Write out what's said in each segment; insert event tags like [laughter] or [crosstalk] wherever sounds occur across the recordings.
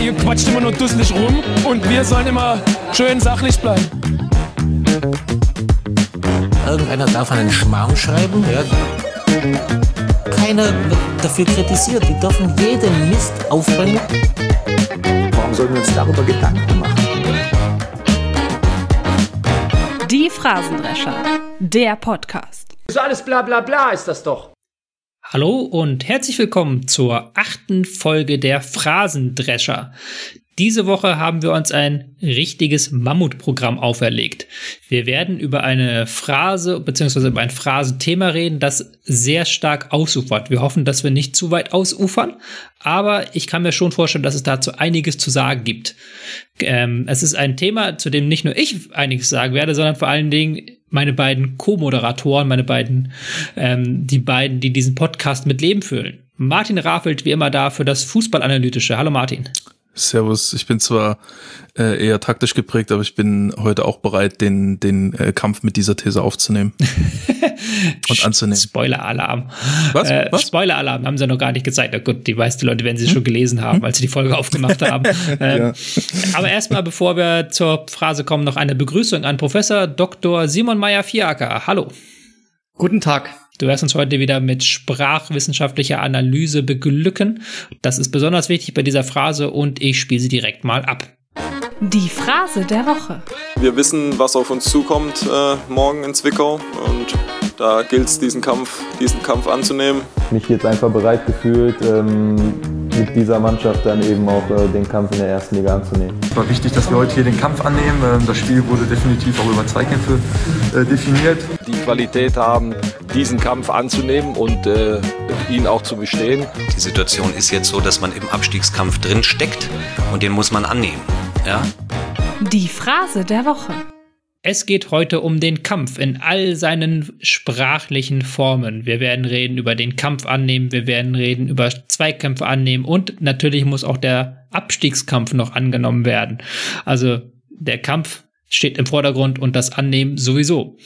Ihr quatscht immer nur dusselig rum und wir sollen immer schön sachlich bleiben. Irgendeiner darf einen Schmarrn schreiben, ja. Keiner wird dafür kritisiert. Die dürfen jeden Mist aufbringen. Warum sollen wir uns darüber Gedanken machen? Die Phrasendrescher, der Podcast. So alles bla bla bla ist das doch. Hallo und herzlich willkommen zur achten Folge der Phrasendrescher. Diese Woche haben wir uns ein richtiges Mammutprogramm auferlegt. Wir werden über eine Phrase bzw. über ein Phrasenthema reden, das sehr stark ausufert. Wir hoffen, dass wir nicht zu weit ausufern, aber ich kann mir schon vorstellen, dass es dazu einiges zu sagen gibt. Ähm, es ist ein Thema, zu dem nicht nur ich einiges sagen werde, sondern vor allen Dingen meine beiden Co-Moderatoren, meine beiden, ähm, die beiden, die diesen Podcast mit Leben füllen. Martin Raffelt, wie immer da für das Fußballanalytische. Hallo Martin. Servus, ich bin zwar äh, eher taktisch geprägt, aber ich bin heute auch bereit, den, den äh, Kampf mit dieser These aufzunehmen [laughs] und anzunehmen. Spoiler-Alarm. Was? Äh, Was? Spoiler-Alarm haben sie noch gar nicht gezeigt. Na gut, die meisten Leute werden sie schon gelesen haben, als sie die Folge aufgemacht [laughs] haben. Ähm, Ja. Aber erstmal, bevor wir zur Phrase kommen, noch eine Begrüßung an Professor Dr. Simon Meyer-Viaker. Hallo. Guten Tag. Du wirst uns heute wieder mit sprachwissenschaftlicher Analyse beglücken. Das ist besonders wichtig bei dieser Phrase und ich spiele sie direkt mal ab. Die Phrase der Woche. Wir wissen, was auf uns zukommt äh, morgen in Zwickau und da gilt es, diesen Kampf, diesen Kampf anzunehmen. mich jetzt einfach bereit gefühlt, ähm, mit dieser Mannschaft dann eben auch äh, den Kampf in der ersten Liga anzunehmen. Es war wichtig, dass wir heute hier den Kampf annehmen. Ähm, Das Spiel wurde definitiv auch über Zweikämpfe äh, definiert. die Qualität haben, diesen Kampf anzunehmen und äh, ihn auch zu bestehen. Die Situation ist jetzt so, dass man im Abstiegskampf drin steckt und den muss man annehmen. Ja? Die Phrase der Woche. Es geht heute um den Kampf in all seinen sprachlichen Formen. Wir werden reden über den Kampf annehmen, wir werden reden über Zweikämpfe annehmen und natürlich muss auch der Abstiegskampf noch angenommen werden. Also der Kampf steht im Vordergrund und das Annehmen sowieso.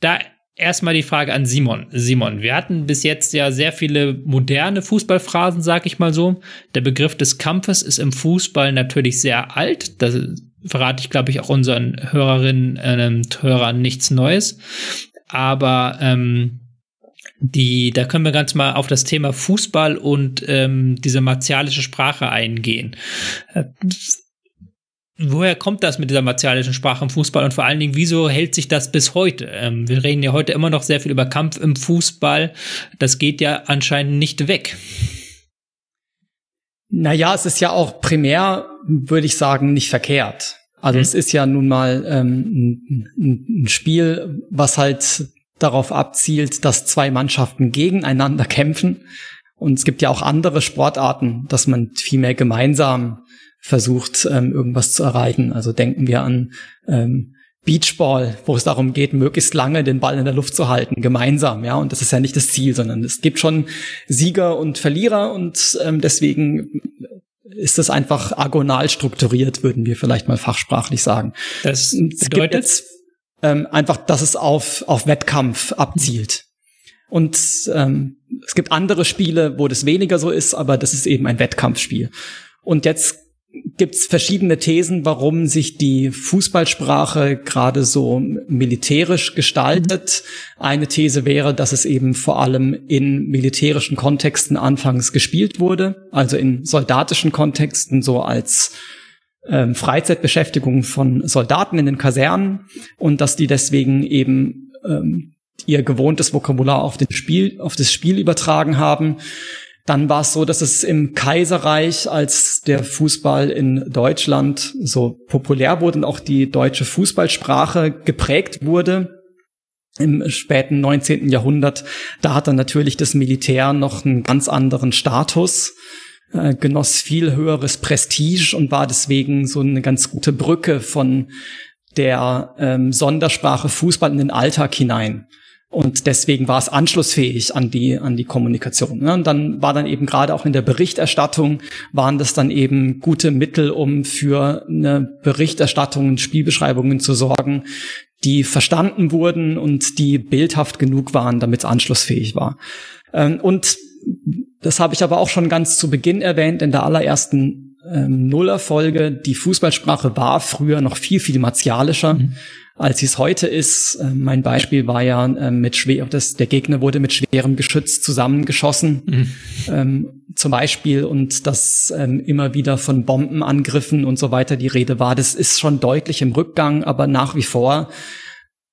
Da erstmal die Frage an Simon. Simon, wir hatten bis jetzt ja sehr viele moderne Fußballphrasen, sag ich mal so. Der Begriff des Kampfes ist im Fußball natürlich sehr alt. Das verrate ich, glaube ich, auch unseren Hörerinnen und Hörern nichts Neues. Aber ähm, die, da können wir ganz mal auf das Thema Fußball und ähm, diese martialische Sprache eingehen. Woher kommt das mit dieser martialischen Sprache im Fußball und vor allen Dingen, wieso hält sich das bis heute? Ähm, wir reden ja heute immer noch sehr viel über Kampf im Fußball. Das geht ja anscheinend nicht weg. Naja, es ist ja auch primär, würde ich sagen, nicht verkehrt. Also Mhm. es ist ja nun mal ähm, ein, ein Spiel, was halt darauf abzielt, dass zwei Mannschaften gegeneinander kämpfen. Und es gibt ja auch andere Sportarten, dass man viel mehr gemeinsam versucht, ähm, irgendwas zu erreichen. Also denken wir an ähm, Beachball, wo es darum geht, möglichst lange den Ball in der Luft zu halten, gemeinsam, ja. Und das ist ja nicht das Ziel, sondern es gibt schon Sieger und Verlierer und ähm, deswegen ist das einfach agonal strukturiert, würden wir vielleicht mal fachsprachlich sagen. Das Es gibt bedeutet, jetzt ähm, einfach, dass es auf, auf Wettkampf abzielt. Und ähm, es gibt andere Spiele, wo das weniger so ist, aber das ist eben ein Wettkampfspiel. Und jetzt gibt's verschiedene Thesen, warum sich die Fußballsprache gerade so militärisch gestaltet. Eine These wäre, dass es eben vor allem in militärischen Kontexten anfangs gespielt wurde, also in soldatischen Kontexten so als ähm, Freizeitbeschäftigung von Soldaten in den Kasernen und dass die deswegen eben ähm, ihr gewohntes Vokabular auf, den Spiel, auf das Spiel übertragen haben. Dann war es so, dass es im Kaiserreich, als der Fußball in Deutschland so populär wurde und auch die deutsche Fußballsprache geprägt wurde, im späten 19. Jahrhundert, da hat dann natürlich das Militär noch einen ganz anderen Status, äh, genoss viel höheres Prestige und war deswegen so eine ganz gute Brücke von der ähm, Sondersprache Fußball in den Alltag hinein. Und deswegen war es anschlussfähig an die, an die Kommunikation. Ne? Und dann war dann eben gerade auch in der Berichterstattung, waren das dann eben gute Mittel, um für eine Berichterstattung und Spielbeschreibungen zu sorgen, die verstanden wurden und die bildhaft genug waren, damit es anschlussfähig war. Ähm, und das habe ich aber auch schon ganz zu Beginn erwähnt in der allerersten ähm, Nullerfolge. Die Fußballsprache war früher noch viel, viel martialischer. Mhm als es heute ist. Äh, mein Beispiel war ja äh, mit schwer, das, der Gegner wurde mit schwerem Geschütz zusammengeschossen, mhm. ähm, zum Beispiel, und dass ähm, immer wieder von Bombenangriffen und so weiter die Rede war. Das ist schon deutlich im Rückgang, aber nach wie vor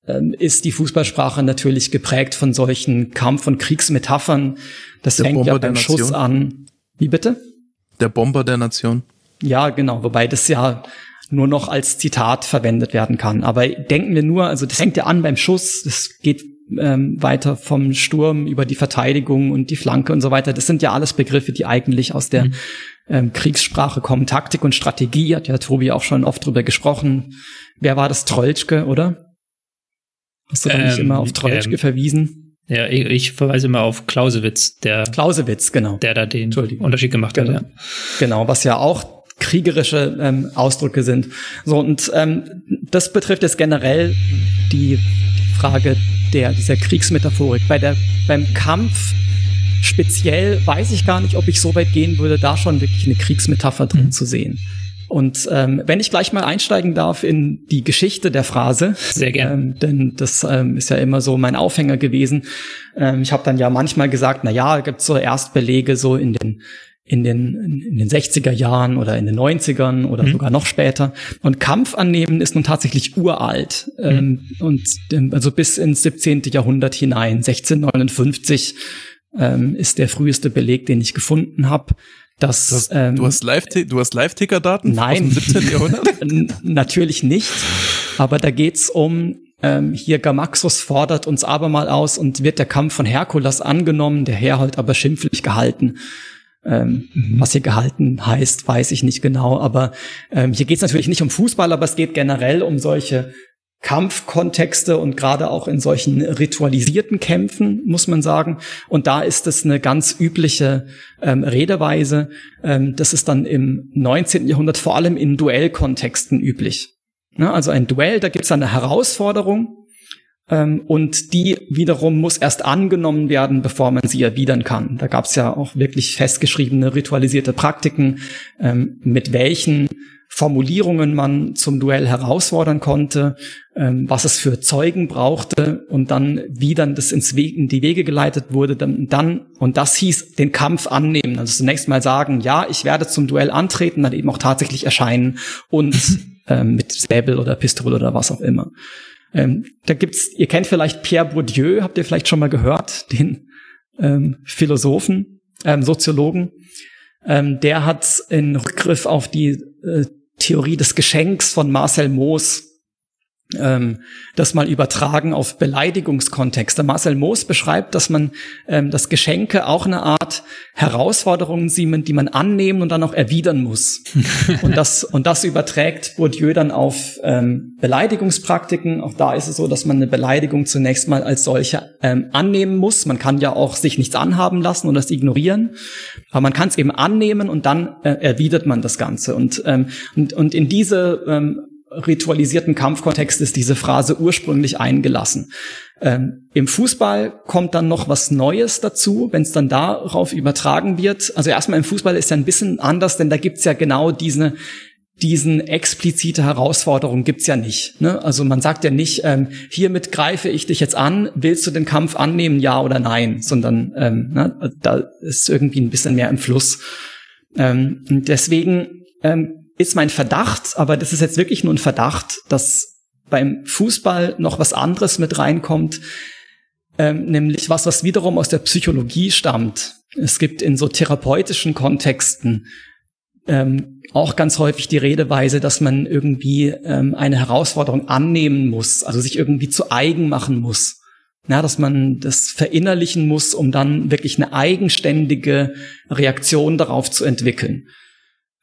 ähm, ist die Fußballsprache natürlich geprägt von solchen Kampf- und Kriegsmetaphern. Das der fängt ja beim Schuss an. Wie bitte? Der Bomber der Nation. Ja, genau, wobei das ja nur noch als Zitat verwendet werden kann. Aber denken wir nur, also das fängt ja an beim Schuss, das geht ähm, weiter vom Sturm über die Verteidigung und die Flanke und so weiter. Das sind ja alles Begriffe, die eigentlich aus der mhm. ähm, Kriegssprache kommen. Taktik und Strategie hat ja Tobi auch schon oft drüber gesprochen. Wer war das? Trollschke, oder? Hast du ähm, nicht immer auf Trollschke ähm, verwiesen? Ja, ich, ich, verweise immer auf Clausewitz, der Clausewitz, genau. Der da den Unterschied gemacht genau. hat. Ja. Genau, was ja auch kriegerische ähm, Ausdrücke sind. So und ähm, das betrifft jetzt generell die Frage der dieser Kriegsmetaphorik. Bei der beim Kampf speziell weiß ich gar nicht, ob ich so weit gehen würde, da schon wirklich eine Kriegsmetapher drin mhm. zu sehen. Und ähm, wenn ich gleich mal einsteigen darf in die Geschichte der Phrase, sehr gerne, ähm, denn das ähm, ist ja immer so mein Aufhänger gewesen. Ähm, ich habe dann ja manchmal gesagt, na ja, gibt so Erstbelege so in den in den, in den 60er Jahren oder in den 90ern oder mhm. sogar noch später. Und Kampf annehmen ist nun tatsächlich uralt. Mhm. Ähm, und ähm, also bis ins 17. Jahrhundert hinein. 1659 ähm, ist der früheste Beleg, den ich gefunden habe. Das, das, ähm, du hast Live, du hast Live-Ticker-Daten nein, aus dem 17. [laughs] Jahrhundert? natürlich nicht. Aber da geht's um ähm, hier Gamaxus fordert uns abermal aus und wird der Kampf von Herkules angenommen, der Herhold aber schimpflich gehalten. Ähm, mhm. Was hier gehalten heißt, weiß ich nicht genau. Aber ähm, hier geht es natürlich nicht um Fußball, aber es geht generell um solche Kampfkontexte und gerade auch in solchen ritualisierten Kämpfen, muss man sagen. Und da ist es eine ganz übliche ähm, Redeweise. Ähm, das ist dann im 19. Jahrhundert vor allem in Duellkontexten üblich. Ne, also ein Duell, da gibt es eine Herausforderung ähm, und die wiederum muss erst angenommen werden, bevor man sie erwidern kann. Da gab es ja auch wirklich festgeschriebene ritualisierte Praktiken, ähm, mit welchen Formulierungen man zum Duell herausfordern konnte, ähm, was es für Zeugen brauchte und dann, wie dann das ins Wege, in die Wege geleitet wurde, dann, dann, und das hieß, den Kampf annehmen. Also zunächst mal sagen, ja, ich werde zum Duell antreten, dann eben auch tatsächlich erscheinen und [laughs] ähm, mit Säbel oder Pistole oder was auch immer. Ähm, da gibt's, ihr kennt vielleicht Pierre Bourdieu, habt ihr vielleicht schon mal gehört, den ähm, Philosophen, ähm, Soziologen. Ähm, der hat in Rückgriff auf die äh, Theorie des Geschenks von Marcel Moos ähm, das mal übertragen auf Beleidigungskontexte. Marcel Moos beschreibt, dass man ähm, das Geschenke auch eine Art Herausforderungen sind, die man annehmen und dann auch erwidern muss. [laughs] und das und das überträgt Bourdieu dann auf ähm, Beleidigungspraktiken. Auch da ist es so, dass man eine Beleidigung zunächst mal als solche ähm, annehmen muss. Man kann ja auch sich nichts anhaben lassen und das ignorieren, aber man kann es eben annehmen und dann äh, erwidert man das Ganze. Und ähm, und, und in diese ähm, ritualisierten Kampfkontext ist diese Phrase ursprünglich eingelassen. Ähm, Im Fußball kommt dann noch was Neues dazu, wenn es dann darauf übertragen wird. Also erstmal im Fußball ist ja ein bisschen anders, denn da gibt's ja genau diese diesen explizite Herausforderung gibt's ja nicht. Ne? Also man sagt ja nicht, ähm, hiermit greife ich dich jetzt an, willst du den Kampf annehmen, ja oder nein, sondern ähm, ne, da ist irgendwie ein bisschen mehr im Fluss. Ähm, deswegen ähm, ist mein Verdacht, aber das ist jetzt wirklich nur ein Verdacht, dass beim Fußball noch was anderes mit reinkommt, ähm, nämlich was, was wiederum aus der Psychologie stammt. Es gibt in so therapeutischen Kontexten ähm, auch ganz häufig die Redeweise, dass man irgendwie ähm, eine Herausforderung annehmen muss, also sich irgendwie zu eigen machen muss. Ja, dass man das verinnerlichen muss, um dann wirklich eine eigenständige Reaktion darauf zu entwickeln.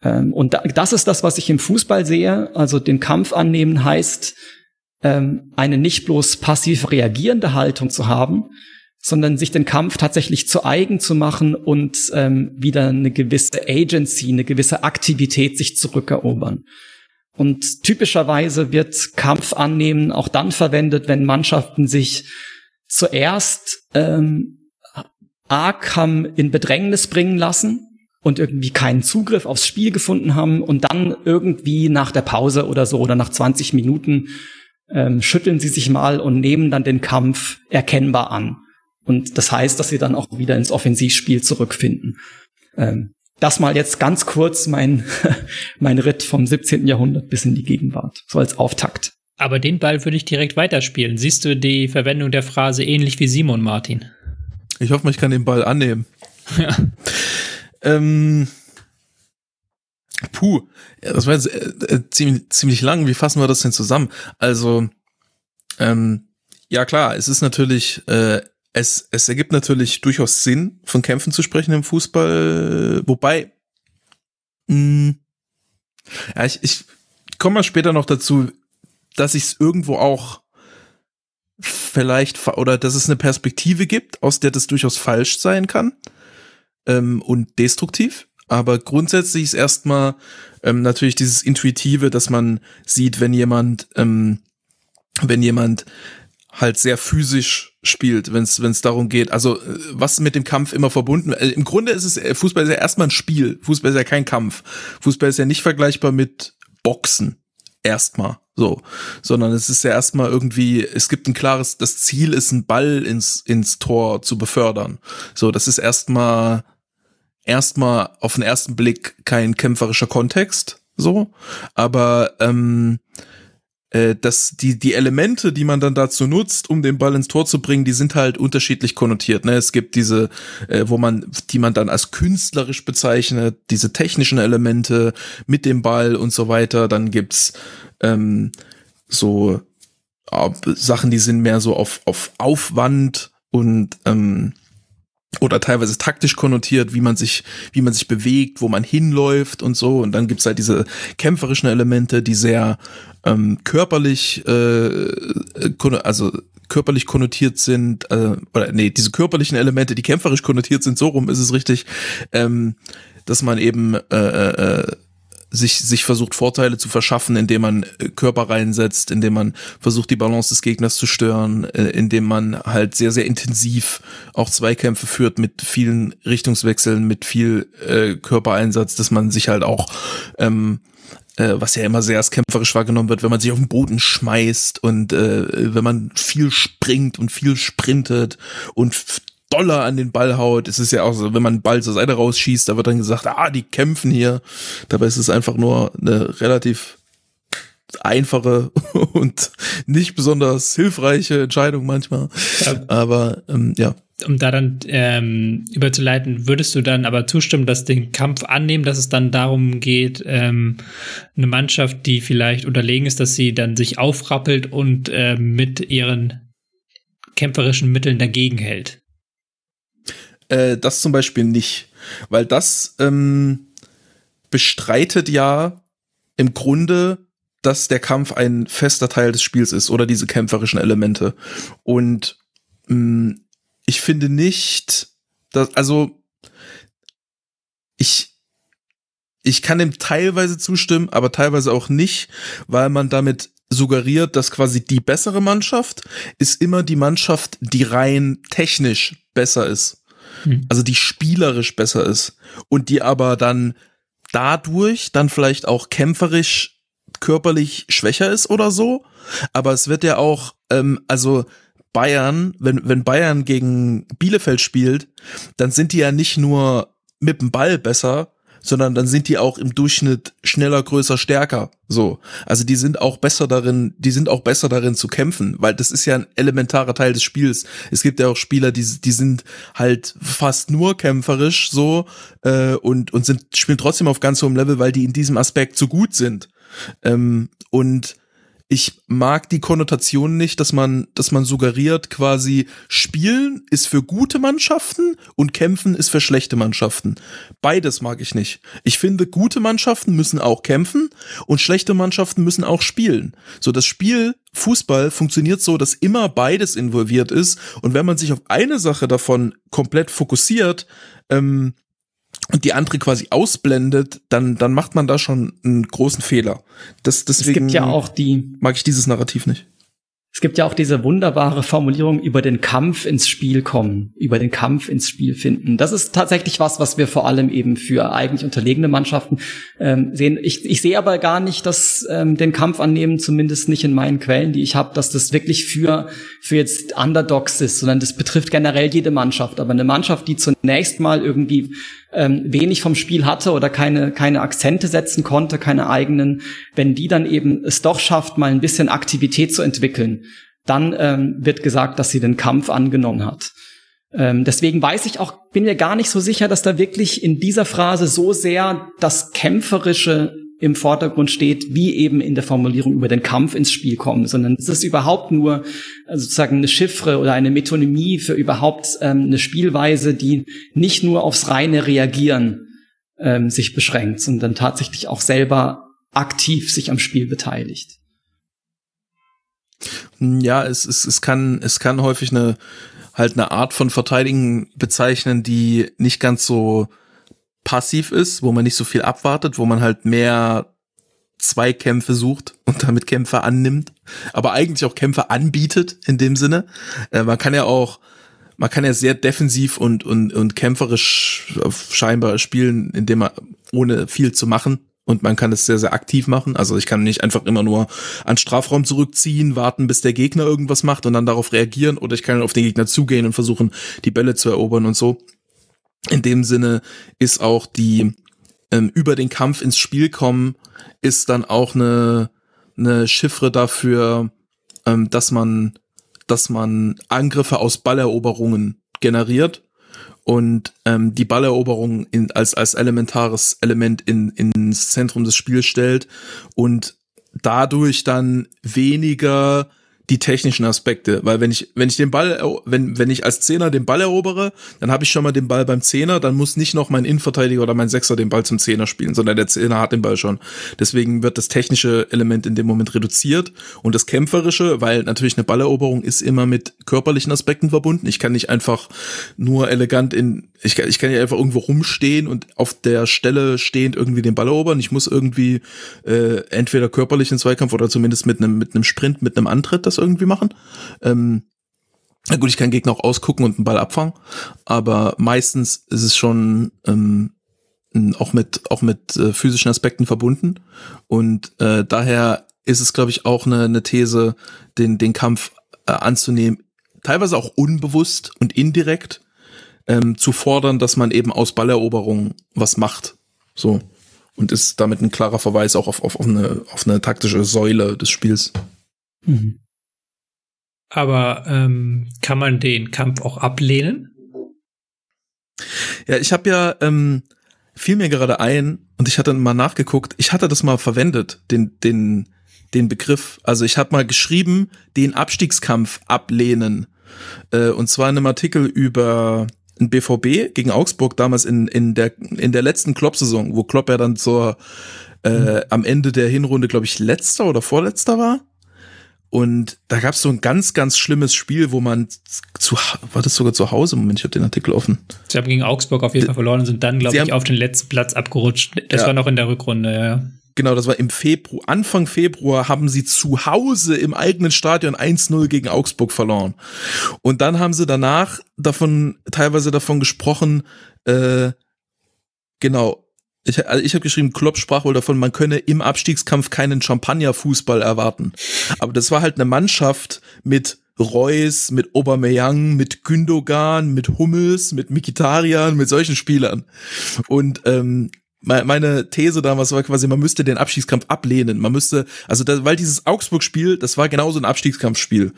Ähm, und das ist das, was ich im Fußball sehe. Also den Kampf annehmen heißt, ähm, eine nicht bloß passiv reagierende Haltung zu haben, sondern sich den Kampf tatsächlich zu eigen zu machen und ähm, wieder eine gewisse Agency, eine gewisse Aktivität sich zurückerobern. Und typischerweise wird Kampf annehmen auch dann verwendet, wenn Mannschaften sich zuerst ähm, arg haben in Bedrängnis bringen lassen und irgendwie keinen Zugriff aufs Spiel gefunden haben und dann irgendwie nach der Pause oder so oder nach 20 Minuten ähm, schütteln sie sich mal und nehmen dann den Kampf erkennbar an. Und das heißt, dass sie dann auch wieder ins Offensivspiel zurückfinden. Ähm, das mal jetzt ganz kurz mein, [laughs] mein Ritt vom 17. Jahrhundert bis in die Gegenwart, so als Auftakt. Aber den Ball würde ich direkt weiterspielen. Siehst du die Verwendung der Phrase ähnlich wie Simon Martin? Ich hoffe, ich kann den Ball annehmen. Ja. [laughs] ähm, puh, ja, das war jetzt äh, äh, ziemlich, ziemlich lang. Wie fassen wir das denn zusammen? Also, ähm, ja klar, es ist natürlich, äh, es, es ergibt natürlich durchaus Sinn, von Kämpfen zu sprechen im Fußball, wobei, mh, ja, ich, ich komme mal später noch dazu, dass ich es irgendwo auch vielleicht oder dass es eine Perspektive gibt, aus der das durchaus falsch sein kann ähm, und destruktiv. Aber grundsätzlich ist erstmal ähm, natürlich dieses Intuitive, dass man sieht, wenn jemand, ähm, wenn jemand halt sehr physisch spielt, wenn es darum geht. Also äh, was mit dem Kampf immer verbunden. Äh, Im Grunde ist es äh, Fußball ist ja erstmal ein Spiel. Fußball ist ja kein Kampf. Fußball ist ja nicht vergleichbar mit Boxen erstmal so, sondern es ist ja erstmal irgendwie, es gibt ein klares, das Ziel ist, einen Ball ins, ins Tor zu befördern. So, das ist erstmal, erstmal auf den ersten Blick kein kämpferischer Kontext, so, aber ähm, äh, dass die, die Elemente, die man dann dazu nutzt, um den Ball ins Tor zu bringen, die sind halt unterschiedlich konnotiert. Ne? Es gibt diese, äh, wo man, die man dann als künstlerisch bezeichnet, diese technischen Elemente mit dem Ball und so weiter. Dann gibt's ähm, so äh, Sachen, die sind mehr so auf, auf Aufwand und ähm, oder teilweise taktisch konnotiert, wie man sich, wie man sich bewegt, wo man hinläuft und so. Und dann gibt's halt diese kämpferischen Elemente, die sehr ähm, körperlich, äh, also körperlich konnotiert sind, äh, oder nee, diese körperlichen Elemente, die kämpferisch konnotiert sind, so rum ist es richtig, ähm, dass man eben äh, äh, sich, sich versucht, Vorteile zu verschaffen, indem man äh, Körper reinsetzt, indem man versucht, die Balance des Gegners zu stören, äh, indem man halt sehr, sehr intensiv auch Zweikämpfe führt mit vielen Richtungswechseln, mit viel äh, Körpereinsatz, dass man sich halt auch ähm, äh, was ja immer sehr als kämpferisch wahrgenommen wird, wenn man sich auf den Boden schmeißt und äh, wenn man viel springt und viel sprintet und doller an den Ball haut. Es ist ja auch so, wenn man einen Ball zur Seite rausschießt, da wird dann gesagt, ah, die kämpfen hier. Dabei ist es einfach nur eine relativ einfache [laughs] und nicht besonders hilfreiche Entscheidung manchmal. Ja. Aber ähm, ja. Um da dann ähm, überzuleiten, würdest du dann aber zustimmen, dass den Kampf annehmen, dass es dann darum geht, ähm, eine Mannschaft, die vielleicht unterlegen ist, dass sie dann sich aufrappelt und äh, mit ihren kämpferischen Mitteln dagegen hält? Äh, das zum Beispiel nicht, weil das ähm, bestreitet ja im Grunde, dass der Kampf ein fester Teil des Spiels ist oder diese kämpferischen Elemente. Und mh, mm, ich finde nicht, dass, also ich, ich kann dem teilweise zustimmen, aber teilweise auch nicht, weil man damit suggeriert, dass quasi die bessere Mannschaft ist immer die Mannschaft, die rein technisch besser ist. Hm. Also die spielerisch besser ist und die aber dann dadurch dann vielleicht auch kämpferisch körperlich schwächer ist oder so. Aber es wird ja auch, ähm, also Bayern, wenn, wenn Bayern gegen Bielefeld spielt, dann sind die ja nicht nur mit dem Ball besser, sondern dann sind die auch im Durchschnitt schneller, größer, stärker. So. Also die sind auch besser darin, die sind auch besser darin zu kämpfen, weil das ist ja ein elementarer Teil des Spiels. Es gibt ja auch Spieler, die, die sind halt fast nur kämpferisch so äh, und, und sind, spielen trotzdem auf ganz hohem Level, weil die in diesem Aspekt so gut sind. Ähm, und ich mag die Konnotation nicht, dass man, dass man suggeriert, quasi Spielen ist für gute Mannschaften und Kämpfen ist für schlechte Mannschaften. Beides mag ich nicht. Ich finde, gute Mannschaften müssen auch kämpfen und schlechte Mannschaften müssen auch spielen. So, das Spiel Fußball funktioniert so, dass immer beides involviert ist und wenn man sich auf eine Sache davon komplett fokussiert, ähm, und die andere quasi ausblendet, dann, dann macht man da schon einen großen Fehler. Das, deswegen es gibt ja auch die, mag ich dieses Narrativ nicht. Es gibt ja auch diese wunderbare Formulierung über den Kampf ins Spiel kommen, über den Kampf ins Spiel finden. Das ist tatsächlich was, was wir vor allem eben für eigentlich unterlegene Mannschaften ähm, sehen. Ich, ich sehe aber gar nicht, dass ähm, den Kampf annehmen, zumindest nicht in meinen Quellen, die ich habe, dass das wirklich für für jetzt Underdogs ist, sondern das betrifft generell jede Mannschaft. Aber eine Mannschaft, die zunächst mal irgendwie ähm, wenig vom Spiel hatte oder keine, keine Akzente setzen konnte, keine eigenen, wenn die dann eben es doch schafft, mal ein bisschen Aktivität zu entwickeln, dann ähm, wird gesagt, dass sie den Kampf angenommen hat. Ähm, deswegen weiß ich auch, bin mir gar nicht so sicher, dass da wirklich in dieser Phrase so sehr das Kämpferische im Vordergrund steht, wie eben in der Formulierung über den Kampf ins Spiel kommen, sondern es ist überhaupt nur äh, sozusagen eine Chiffre oder eine Metonymie für überhaupt ähm, eine Spielweise, die nicht nur aufs reine Reagieren ähm, sich beschränkt, sondern tatsächlich auch selber aktiv sich am Spiel beteiligt. Ja, es, es, es kann, es kann häufig eine, halt eine Art von Verteidigen bezeichnen, die nicht ganz so passiv ist, wo man nicht so viel abwartet, wo man halt mehr Zweikämpfe sucht [laughs] und damit Kämpfe annimmt, aber eigentlich auch Kämpfe anbietet in dem Sinne. Äh, man kann ja auch, man kann ja sehr defensiv und, und, und kämpferisch scheinbar spielen, indem man ohne viel zu machen und man kann es sehr, sehr aktiv machen. Also ich kann nicht einfach immer nur an Strafraum zurückziehen, warten, bis der Gegner irgendwas macht und dann darauf reagieren oder ich kann auf den Gegner zugehen und versuchen, die Bälle zu erobern und so. In dem Sinne ist auch die ähm, über den Kampf ins Spiel kommen, ist dann auch eine, eine Chiffre dafür, ähm, dass man, dass man Angriffe aus Balleroberungen generiert und ähm, die Balleroberung in, als, als elementares Element in, ins Zentrum des Spiels stellt und dadurch dann weniger die technischen Aspekte, weil wenn ich wenn ich den Ball wenn wenn ich als Zehner den Ball erobere, dann habe ich schon mal den Ball beim Zehner, dann muss nicht noch mein Innenverteidiger oder mein Sechser den Ball zum Zehner spielen, sondern der Zehner hat den Ball schon. Deswegen wird das technische Element in dem Moment reduziert und das kämpferische, weil natürlich eine Balleroberung ist immer mit körperlichen Aspekten verbunden. Ich kann nicht einfach nur elegant in ich kann, ich kann ja einfach irgendwo rumstehen und auf der Stelle stehend irgendwie den Ball erobern. Ich muss irgendwie äh, entweder körperlich in Zweikampf oder zumindest mit einem mit einem Sprint, mit einem Antritt das irgendwie machen. Ähm, na gut, ich kann Gegner auch ausgucken und einen Ball abfangen, aber meistens ist es schon ähm, auch mit auch mit äh, physischen Aspekten verbunden und äh, daher ist es, glaube ich, auch eine, eine These, den den Kampf äh, anzunehmen, teilweise auch unbewusst und indirekt ähm, zu fordern, dass man eben aus Balleroberung was macht, so und ist damit ein klarer Verweis auch auf, auf, auf, eine, auf eine taktische Säule des Spiels. Mhm. Aber ähm, kann man den Kampf auch ablehnen? Ja, ich habe ja ähm, fiel mir gerade ein und ich hatte mal nachgeguckt. Ich hatte das mal verwendet, den den den Begriff. Also ich habe mal geschrieben, den Abstiegskampf ablehnen. Äh, und zwar in einem Artikel über ein BVB gegen Augsburg damals in in der in der letzten Klopp-Saison, wo Klopp ja dann zur äh, mhm. am Ende der Hinrunde, glaube ich, letzter oder vorletzter war. Und da gab es so ein ganz, ganz schlimmes Spiel, wo man zu, war das sogar zu Hause? Moment, ich habe den Artikel offen. Sie haben gegen Augsburg auf jeden Fall verloren und sind dann, glaube ich, auf den letzten Platz abgerutscht. Das ja. war noch in der Rückrunde, ja. Genau, das war im Februar, Anfang Februar haben sie zu Hause im eigenen Stadion 1-0 gegen Augsburg verloren. Und dann haben sie danach davon, teilweise davon gesprochen, äh, genau, ich, also ich habe geschrieben, Klopp sprach wohl davon, man könne im Abstiegskampf keinen Champagner-Fußball erwarten. Aber das war halt eine Mannschaft mit Reus, mit Aubameyang, mit Gündogan, mit Hummels, mit Mikitarian, mit solchen Spielern. Und ähm, meine These damals war quasi, man müsste den Abstiegskampf ablehnen. Man müsste, also da, weil dieses Augsburg-Spiel, das war genauso ein Abstiegskampfspiel,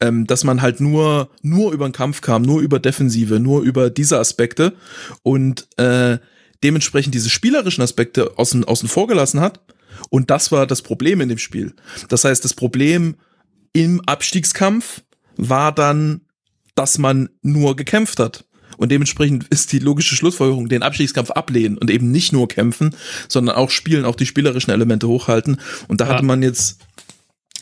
ähm, dass man halt nur nur über den Kampf kam, nur über Defensive, nur über diese Aspekte und äh, dementsprechend diese spielerischen Aspekte außen, außen vor gelassen hat. Und das war das Problem in dem Spiel. Das heißt, das Problem im Abstiegskampf war dann, dass man nur gekämpft hat. Und dementsprechend ist die logische Schlussfolgerung, den Abstiegskampf ablehnen und eben nicht nur kämpfen, sondern auch spielen, auch die spielerischen Elemente hochhalten. Und da ja. hatte man jetzt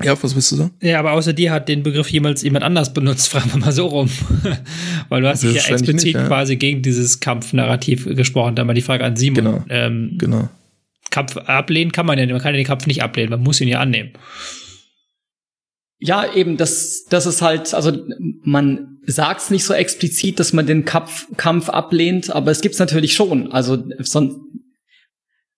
ja, was willst du sagen? Ja, aber außer dir hat den Begriff jemals jemand anders benutzt, [laughs] fragen wir mal so rum. [laughs] Weil du hast dich ja explizit nicht, ja. quasi gegen dieses Kampfnarrativ gesprochen. Da mal die Frage an Simon. Genau. Ähm, genau. Kampf ablehnen kann man ja, man kann ja den Kampf nicht ablehnen, man muss ihn ja annehmen. Ja, eben, das, das ist halt, also man sagt es nicht so explizit, dass man den Kampf, Kampf ablehnt, aber es gibt's natürlich schon. Also, son,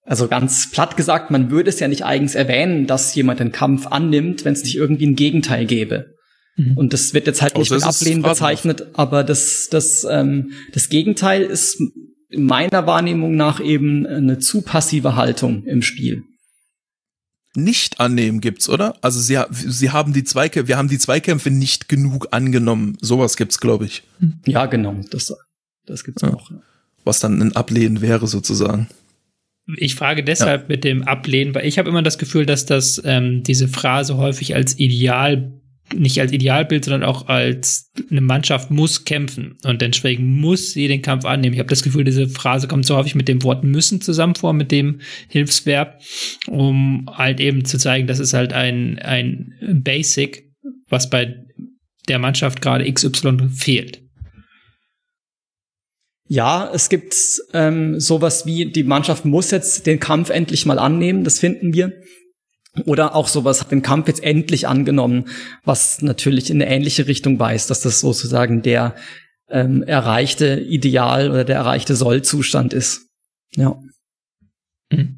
also ganz platt gesagt, man würde es ja nicht eigens erwähnen, dass jemand den Kampf annimmt, wenn es nicht irgendwie ein Gegenteil gäbe. Mhm. Und das wird jetzt halt nicht mit Ablehnen bezeichnet, aber das, das, ähm, das Gegenteil ist meiner Wahrnehmung nach eben eine zu passive Haltung im Spiel nicht annehmen gibt's, oder? Also sie, sie haben die Zweikämpfe, wir haben die Zweikämpfe nicht genug angenommen. Sowas gibt's, glaube ich. Ja, genau. Das, das gibt's ja. auch. Was dann ein Ablehnen wäre, sozusagen. Ich frage deshalb ja. mit dem Ablehnen, weil ich habe immer das Gefühl, dass das ähm, diese Phrase häufig als Ideal nicht als Idealbild, sondern auch als eine Mannschaft muss kämpfen und deswegen muss sie den Kampf annehmen. Ich habe das Gefühl, diese Phrase kommt so häufig mit dem Wort müssen zusammen vor, mit dem Hilfsverb, um halt eben zu zeigen, das ist halt ein, ein Basic, was bei der Mannschaft gerade XY fehlt. Ja, es gibt ähm, sowas wie, die Mannschaft muss jetzt den Kampf endlich mal annehmen, das finden wir. Oder auch sowas hat den Kampf jetzt endlich angenommen, was natürlich in eine ähnliche Richtung weist, dass das sozusagen der ähm, erreichte Ideal oder der erreichte Sollzustand ist. Ja. Mhm.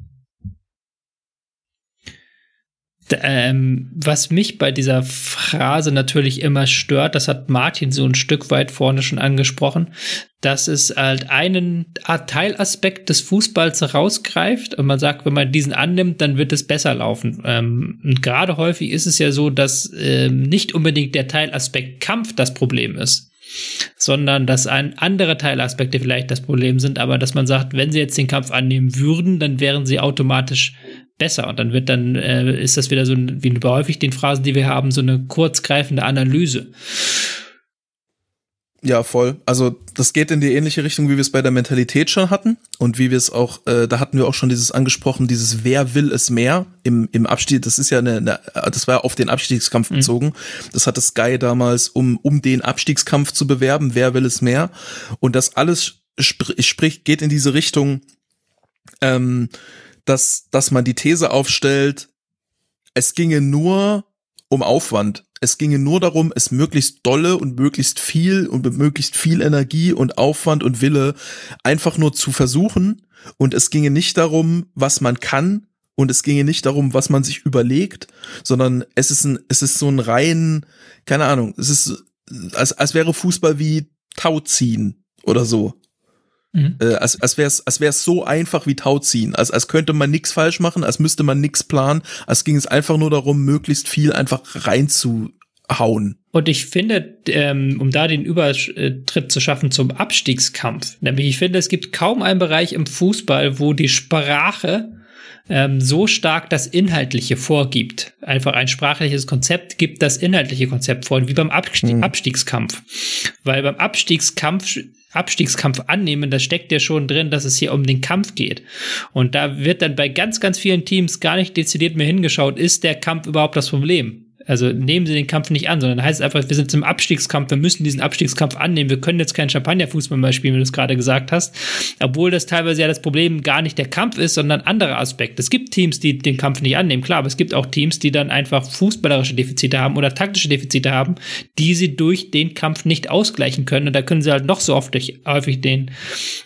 Ähm, was mich bei dieser Phrase natürlich immer stört, das hat Martin so ein Stück weit vorne schon angesprochen, dass es halt einen Teilaspekt des Fußballs herausgreift und man sagt, wenn man diesen annimmt, dann wird es besser laufen. Ähm, und gerade häufig ist es ja so, dass ähm, nicht unbedingt der Teilaspekt Kampf das Problem ist sondern dass ein andere Teilaspekte vielleicht das Problem sind, aber dass man sagt, wenn sie jetzt den Kampf annehmen würden, dann wären sie automatisch besser. Und dann wird dann, äh, ist das wieder so, wie bei häufig den Phrasen, die wir haben, so eine kurzgreifende Analyse. Ja, voll. Also das geht in die ähnliche Richtung, wie wir es bei der Mentalität schon hatten und wie wir es auch, äh, da hatten wir auch schon dieses angesprochen, dieses Wer will es mehr im, im Abstieg. Das ist ja eine, eine das war auf den Abstiegskampf mhm. bezogen. Das hatte Sky damals, um um den Abstiegskampf zu bewerben. Wer will es mehr? Und das alles sp spricht geht in diese Richtung. Ähm, dass, dass man die These aufstellt, es ginge nur um Aufwand. Es ginge nur darum, es möglichst dolle und möglichst viel und mit möglichst viel Energie und Aufwand und Wille einfach nur zu versuchen. Und es ginge nicht darum, was man kann. Und es ginge nicht darum, was man sich überlegt, sondern es ist ein, es ist so ein rein, keine Ahnung, es ist, als, als wäre Fußball wie Tauziehen oder so. Mhm. Äh, als als wäre es als wär's so einfach wie Tauziehen, als, als könnte man nichts falsch machen, als müsste man nichts planen, als ging es einfach nur darum, möglichst viel einfach reinzuhauen. Und ich finde, ähm, um da den Übertritt zu schaffen zum Abstiegskampf, nämlich ich finde, es gibt kaum einen Bereich im Fußball, wo die Sprache ähm, so stark das Inhaltliche vorgibt. Einfach ein sprachliches Konzept gibt das inhaltliche Konzept vor, wie beim Abstieg mhm. Abstiegskampf. Weil beim Abstiegskampf Abstiegskampf annehmen, da steckt ja schon drin, dass es hier um den Kampf geht. Und da wird dann bei ganz, ganz vielen Teams gar nicht dezidiert mehr hingeschaut, ist der Kampf überhaupt das Problem? Also nehmen sie den Kampf nicht an, sondern heißt es einfach, wir sind im Abstiegskampf, wir müssen diesen Abstiegskampf annehmen. Wir können jetzt keinen Champagnerfußball mehr spielen, wie du es gerade gesagt hast. Obwohl das teilweise ja das Problem gar nicht der Kampf ist, sondern andere Aspekte. Es gibt Teams, die den Kampf nicht annehmen, klar, aber es gibt auch Teams, die dann einfach fußballerische Defizite haben oder taktische Defizite haben, die sie durch den Kampf nicht ausgleichen können. Und da können sie halt noch so oft häufig den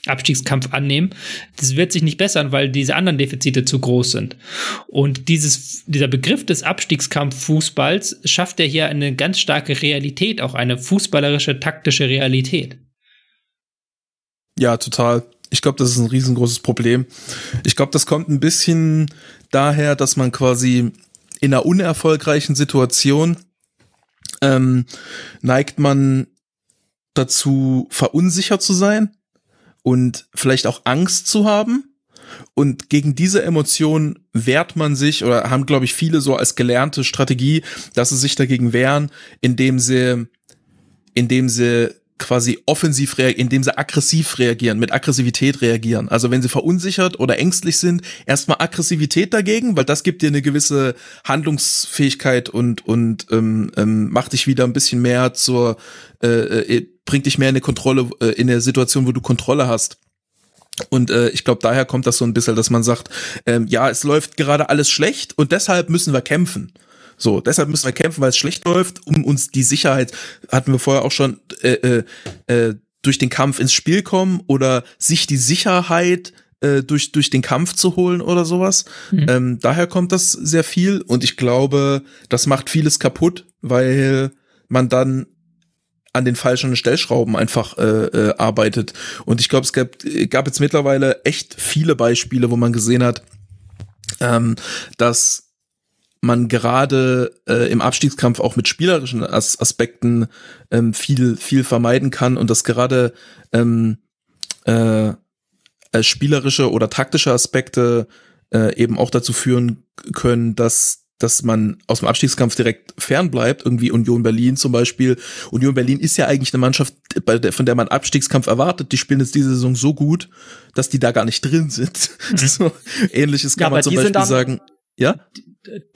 Abstiegskampf annehmen. Das wird sich nicht bessern, weil diese anderen Defizite zu groß sind. Und dieses, dieser Begriff des Abstiegskampf Fußball Fußballs schafft er hier eine ganz starke Realität, auch eine fußballerische, taktische Realität. Ja, total. Ich glaube, das ist ein riesengroßes Problem. Ich glaube, das kommt ein bisschen daher, dass man quasi in einer unerfolgreichen Situation ähm, neigt man dazu, verunsichert zu sein und vielleicht auch Angst zu haben und gegen diese Emotion wehrt man sich oder haben, glaube ich, viele so als gelernte Strategie, dass sie sich dagegen wehren, indem sie, indem sie quasi offensiv reagieren, indem sie aggressiv reagieren, mit Aggressivität reagieren. Also wenn sie verunsichert oder ängstlich sind, erstmal Aggressivität dagegen, weil das gibt dir eine gewisse Handlungsfähigkeit und und ähm, ähm, macht dich wieder ein bisschen mehr zur, äh, äh, bringt dich mehr in eine Kontrolle, äh, in der Situation, wo du Kontrolle hast. Und äh, ich glaube, daher kommt das so ein bisschen, dass man sagt, ähm, ja, es läuft gerade alles schlecht und deshalb müssen wir kämpfen. So, deshalb müssen wir kämpfen, weil es schlecht läuft, um uns die Sicherheit, hatten wir vorher auch schon, äh, äh, äh, durch den Kampf ins Spiel kommen oder sich die Sicherheit äh, durch, durch den Kampf zu holen oder sowas. Mhm. Ähm, daher kommt das sehr viel und ich glaube, das macht vieles kaputt, weil man dann an den falschen Stellschrauben einfach äh, äh, arbeitet. Und ich glaube, es gab, gab jetzt mittlerweile echt viele Beispiele, wo man gesehen hat, ähm, dass man gerade äh, im Abstiegskampf auch mit spielerischen As Aspekten ähm, viel viel vermeiden kann und dass gerade ähm, äh, spielerische oder taktische Aspekte äh, eben auch dazu führen können, dass dass man aus dem Abstiegskampf direkt fernbleibt, irgendwie Union Berlin zum Beispiel. Union Berlin ist ja eigentlich eine Mannschaft, von der man Abstiegskampf erwartet. Die spielen jetzt diese Saison so gut, dass die da gar nicht drin sind. [laughs] so, ähnliches kann Ja, man zum Beispiel dann- sagen. Ja?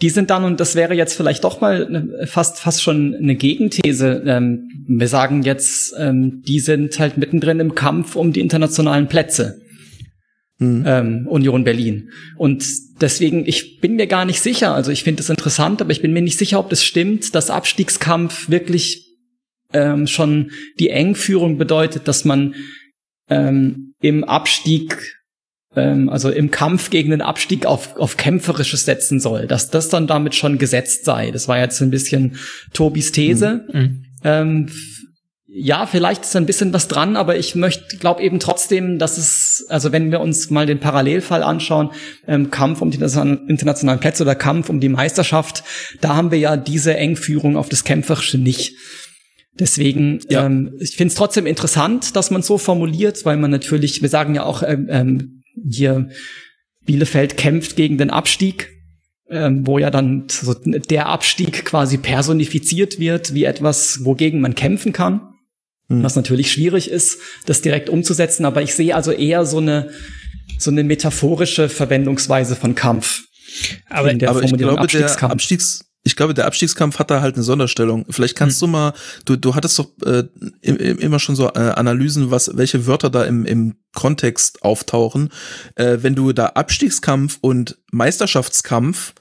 die sind dann, und das wäre jetzt vielleicht doch mal fast, fast schon eine Gegenthese. Ähm, wir sagen jetzt, ähm, die sind halt mittendrin im Kampf um die internationalen Plätze. Ähm, Union Berlin. Und deswegen, ich bin mir gar nicht sicher, also ich finde es interessant, aber ich bin mir nicht sicher, ob das stimmt, dass Abstiegskampf wirklich ähm, schon die Engführung bedeutet, dass man ähm, im Abstieg ähm, also im Kampf gegen den Abstieg auf, auf Kämpferisches setzen soll, dass das dann damit schon gesetzt sei. Das war jetzt ein bisschen Tobis These. Ähm, f- ja, vielleicht ist ein bisschen was dran, aber ich möchte, glaube eben trotzdem, dass es, also wenn wir uns mal den Parallelfall anschauen, ähm, Kampf um die interna- internationalen Plätze oder Kampf um die Meisterschaft, da haben wir ja diese Engführung auf das Kämpferische nicht. Deswegen, ähm, ich finde es trotzdem interessant, dass man so formuliert, weil man natürlich, wir sagen ja auch, ähm, ähm, hier Bielefeld kämpft gegen den Abstieg, ähm, wo ja dann so der Abstieg quasi personifiziert wird, wie etwas, wogegen man kämpfen kann. Was natürlich schwierig ist, das direkt umzusetzen, aber ich sehe also eher so eine, so eine metaphorische Verwendungsweise von Kampf. Aber, in der aber ich glaube, der Abstiegskampf. Abstiegs, ich glaube, der Abstiegskampf hat da halt eine Sonderstellung. Vielleicht kannst du mal, du, du hattest doch äh, im, im, immer schon so äh, Analysen, was, welche Wörter da im, im Kontext auftauchen. Äh, wenn du da Abstiegskampf und Meisterschaftskampf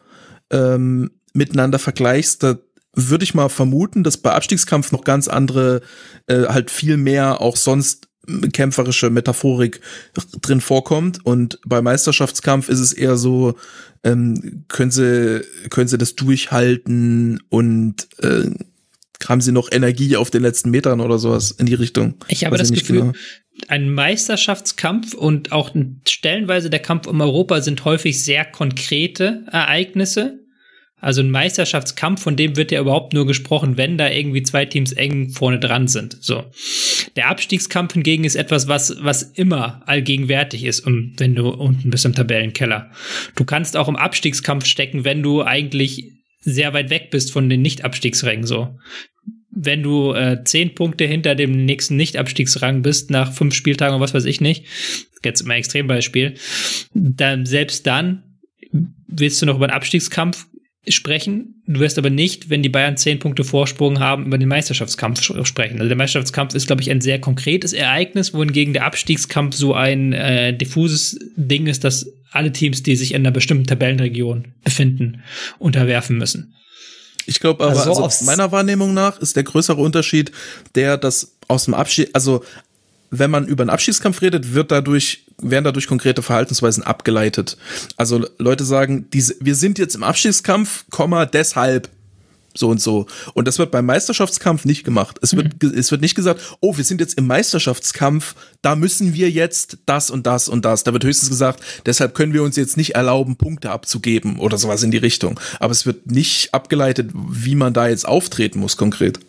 ähm, miteinander vergleichst, da würde ich mal vermuten, dass bei Abstiegskampf noch ganz andere, äh, halt viel mehr auch sonst kämpferische Metaphorik drin vorkommt und bei Meisterschaftskampf ist es eher so, ähm, können sie können sie das durchhalten und äh, haben sie noch Energie auf den letzten Metern oder sowas in die Richtung? Ich habe Weiß das nicht Gefühl, genau. ein Meisterschaftskampf und auch stellenweise der Kampf um Europa sind häufig sehr konkrete Ereignisse. Also ein Meisterschaftskampf, von dem wird ja überhaupt nur gesprochen, wenn da irgendwie zwei Teams eng vorne dran sind. So. Der Abstiegskampf hingegen ist etwas, was, was immer allgegenwärtig ist, um, wenn du unten bist im Tabellenkeller. Du kannst auch im Abstiegskampf stecken, wenn du eigentlich sehr weit weg bist von den Nicht-Abstiegsrängen, so wenn du äh, zehn Punkte hinter dem nächsten Nicht-Abstiegsrang bist, nach fünf Spieltagen oder was weiß ich nicht, jetzt mal Extrembeispiel, dann selbst dann willst du noch über den Abstiegskampf sprechen. Du wirst aber nicht, wenn die Bayern zehn Punkte Vorsprung haben, über den Meisterschaftskampf sch- sprechen. Also der Meisterschaftskampf ist, glaube ich, ein sehr konkretes Ereignis, wohingegen der Abstiegskampf so ein äh, diffuses Ding ist, dass alle Teams, die sich in einer bestimmten Tabellenregion befinden, unterwerfen müssen. Ich glaube aber, Also also meiner Wahrnehmung nach ist der größere Unterschied der, dass aus dem Abschied, also wenn man über einen Abschiedskampf redet, wird dadurch, werden dadurch konkrete Verhaltensweisen abgeleitet. Also Leute sagen, diese, wir sind jetzt im Abschiedskampf, Komma, deshalb so und so. Und das wird beim Meisterschaftskampf nicht gemacht. Es wird, ge- es wird nicht gesagt, oh, wir sind jetzt im Meisterschaftskampf, da müssen wir jetzt das und das und das. Da wird höchstens gesagt, deshalb können wir uns jetzt nicht erlauben, Punkte abzugeben oder sowas in die Richtung. Aber es wird nicht abgeleitet, wie man da jetzt auftreten muss konkret.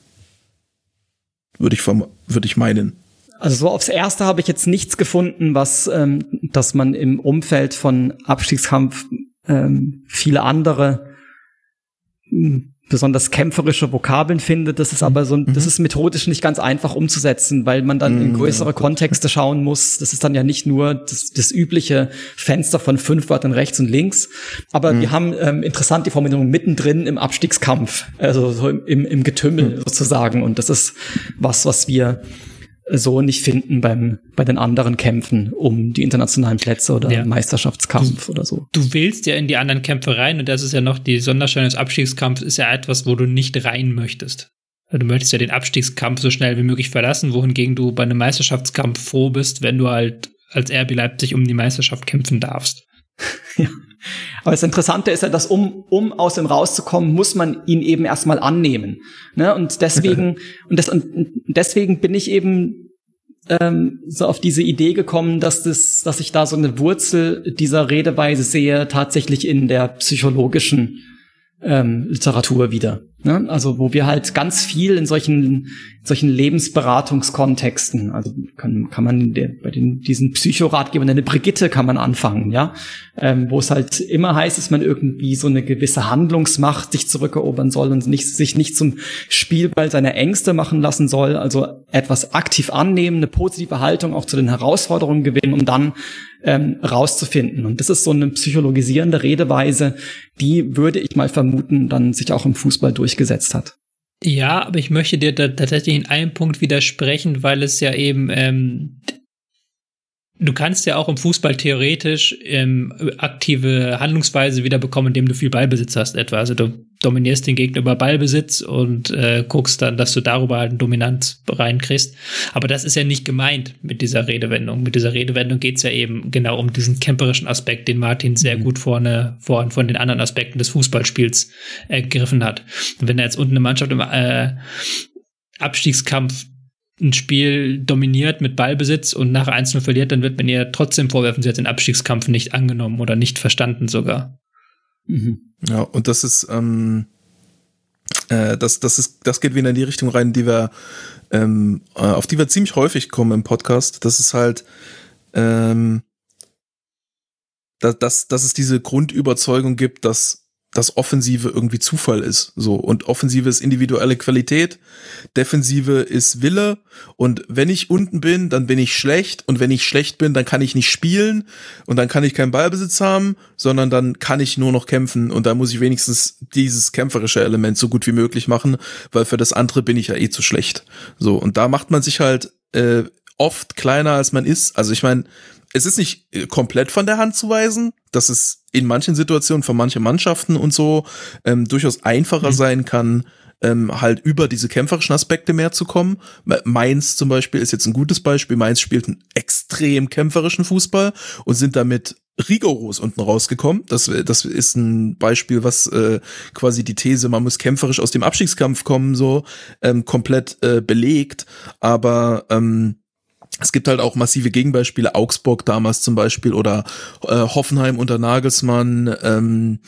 Würde ich, verm- würde ich meinen. Also so aufs Erste habe ich jetzt nichts gefunden, was, ähm, dass man im Umfeld von Abstiegskampf ähm, viele andere mh, besonders kämpferische Vokabeln findet. Das ist aber so, ein- das ist methodisch nicht ganz einfach umzusetzen, weil man dann in Mhm, größere Kontexte [laughs] schauen muss. Das ist dann ja nicht nur das, das übliche Fenster von fünf Wörtern rechts und links. Aber wir haben ähm, interessant die Formulierung mittendrin im Abstiegskampf, also so im, im, im Getümmel sozusagen. Und das ist was, was wir so nicht finden beim, bei den anderen Kämpfen um die internationalen Plätze oder Ja. Meisterschaftskampf oder so. Du willst ja in die anderen Kämpfe rein und das ist ja noch die Sonderstellung des Abstiegskampfs, ist ja etwas, wo du nicht rein möchtest. Du möchtest ja den Abstiegskampf so schnell wie möglich verlassen, wohingegen du bei einem Meisterschaftskampf froh bist, wenn du halt als RB Leipzig um die Meisterschaft kämpfen darfst. [laughs] Aber das Interessante ist ja, dass um, um aus dem rauszukommen, muss man ihn eben erstmal annehmen. Ne? Und deswegen, [laughs] und, das, und deswegen bin ich eben ähm, so auf diese Idee gekommen, dass das, dass ich da so eine Wurzel dieser Redeweise sehe, tatsächlich in der psychologischen ähm, Literatur wieder. Ne? Also wo wir halt ganz viel in solchen solchen Lebensberatungskontexten, also kann, kann man bei den, diesen Psychoratgebern, eine Brigitte kann man anfangen, ja, ähm, wo es halt immer heißt, dass man irgendwie so eine gewisse Handlungsmacht sich zurückerobern soll und nicht, sich nicht zum Spielball seiner Ängste machen lassen soll, also etwas aktiv annehmen, eine positive Haltung auch zu den Herausforderungen gewinnen, um dann ähm, rauszufinden. Und das ist so eine psychologisierende Redeweise, die würde ich mal vermuten, dann sich auch im Fußball durchgesetzt hat. Ja, aber ich möchte dir da tatsächlich in einem Punkt widersprechen, weil es ja eben, ähm, du kannst ja auch im Fußball theoretisch ähm, aktive Handlungsweise wieder bekommen, indem du viel Ballbesitz hast etwa. Also du dominierst den Gegner über Ballbesitz und äh, guckst dann, dass du darüber halt eine Dominanz reinkriegst. Aber das ist ja nicht gemeint mit dieser Redewendung. Mit dieser Redewendung geht's ja eben genau um diesen camperischen Aspekt, den Martin sehr gut vorne vorhin von den anderen Aspekten des Fußballspiels ergriffen hat. Und wenn da jetzt unten eine Mannschaft im äh, Abstiegskampf ein Spiel dominiert mit Ballbesitz und nach 1-0 verliert, dann wird man ihr trotzdem vorwerfen, sie hat den Abstiegskampf nicht angenommen oder nicht verstanden sogar. Ja, und das ist, ähm, äh, das, das ist, das geht wieder in die Richtung rein, die wir, ähm, äh, auf die wir ziemlich häufig kommen im Podcast. Das ist halt, ähm, dass, dass, dass es diese Grundüberzeugung gibt, dass das Offensive irgendwie Zufall ist. So. Und Offensive ist individuelle Qualität, Defensive ist Wille. Und wenn ich unten bin, dann bin ich schlecht. Und wenn ich schlecht bin, dann kann ich nicht spielen. Und dann kann ich keinen Ballbesitz haben, sondern dann kann ich nur noch kämpfen. Und da muss ich wenigstens dieses kämpferische Element so gut wie möglich machen, weil für das andere bin ich ja eh zu schlecht. So. Und da macht man sich halt äh, oft kleiner, als man ist. Also ich meine, es ist nicht äh, komplett von der Hand zu weisen, dass es in manchen Situationen von manchen Mannschaften und so ähm, durchaus einfacher sein kann, ähm, halt über diese kämpferischen Aspekte mehr zu kommen. Me- Mainz zum Beispiel ist jetzt ein gutes Beispiel. Mainz spielt einen extrem kämpferischen Fußball und sind damit rigoros unten rausgekommen. Das, das ist ein Beispiel, was äh, quasi die These, man muss kämpferisch aus dem Abstiegskampf kommen, so ähm, komplett äh, belegt. Aber ähm, es gibt halt auch massive Gegenbeispiele, Augsburg damals zum Beispiel oder äh, Hoffenheim unter Nagelsmann ähm,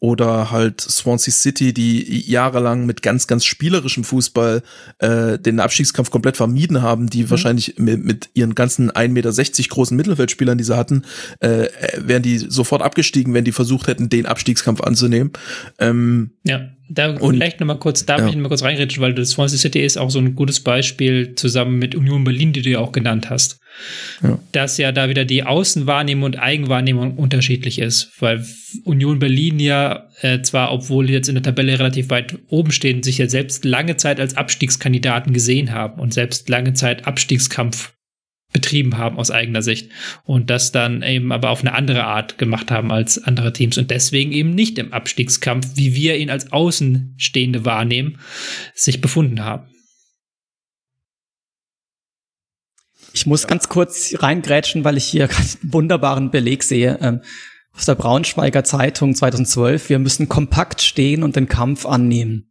oder halt Swansea City, die jahrelang mit ganz, ganz spielerischem Fußball äh, den Abstiegskampf komplett vermieden haben, die wahrscheinlich mit, mit ihren ganzen 1,60 Meter großen Mittelfeldspielern, die sie hatten, äh, wären die sofort abgestiegen, wenn die versucht hätten, den Abstiegskampf anzunehmen. Ähm, Ja, da Und- vielleicht noch mal kurz, darf Ja. ich noch mal kurz reinreden, weil das Swansea City ist auch so ein gutes Beispiel zusammen mit Union Berlin, die du ja auch genannt hast. Ja. Dass ja da wieder die Außenwahrnehmung und Eigenwahrnehmung unterschiedlich ist, weil Union Berlin ja äh, zwar, obwohl die jetzt in der Tabelle relativ weit oben stehen, sich ja selbst lange Zeit als Abstiegskandidaten gesehen haben und selbst lange Zeit Abstiegskampf betrieben haben aus eigener Sicht und das dann eben aber auf eine andere Art gemacht haben als andere Teams und deswegen eben nicht im Abstiegskampf, wie wir ihn als Außenstehende wahrnehmen, sich befunden haben. Ich muss ganz kurz reingrätschen, weil ich hier einen wunderbaren Beleg sehe. Ähm, aus der Braunschweiger Zeitung 2012. Wir müssen kompakt stehen und den Kampf annehmen.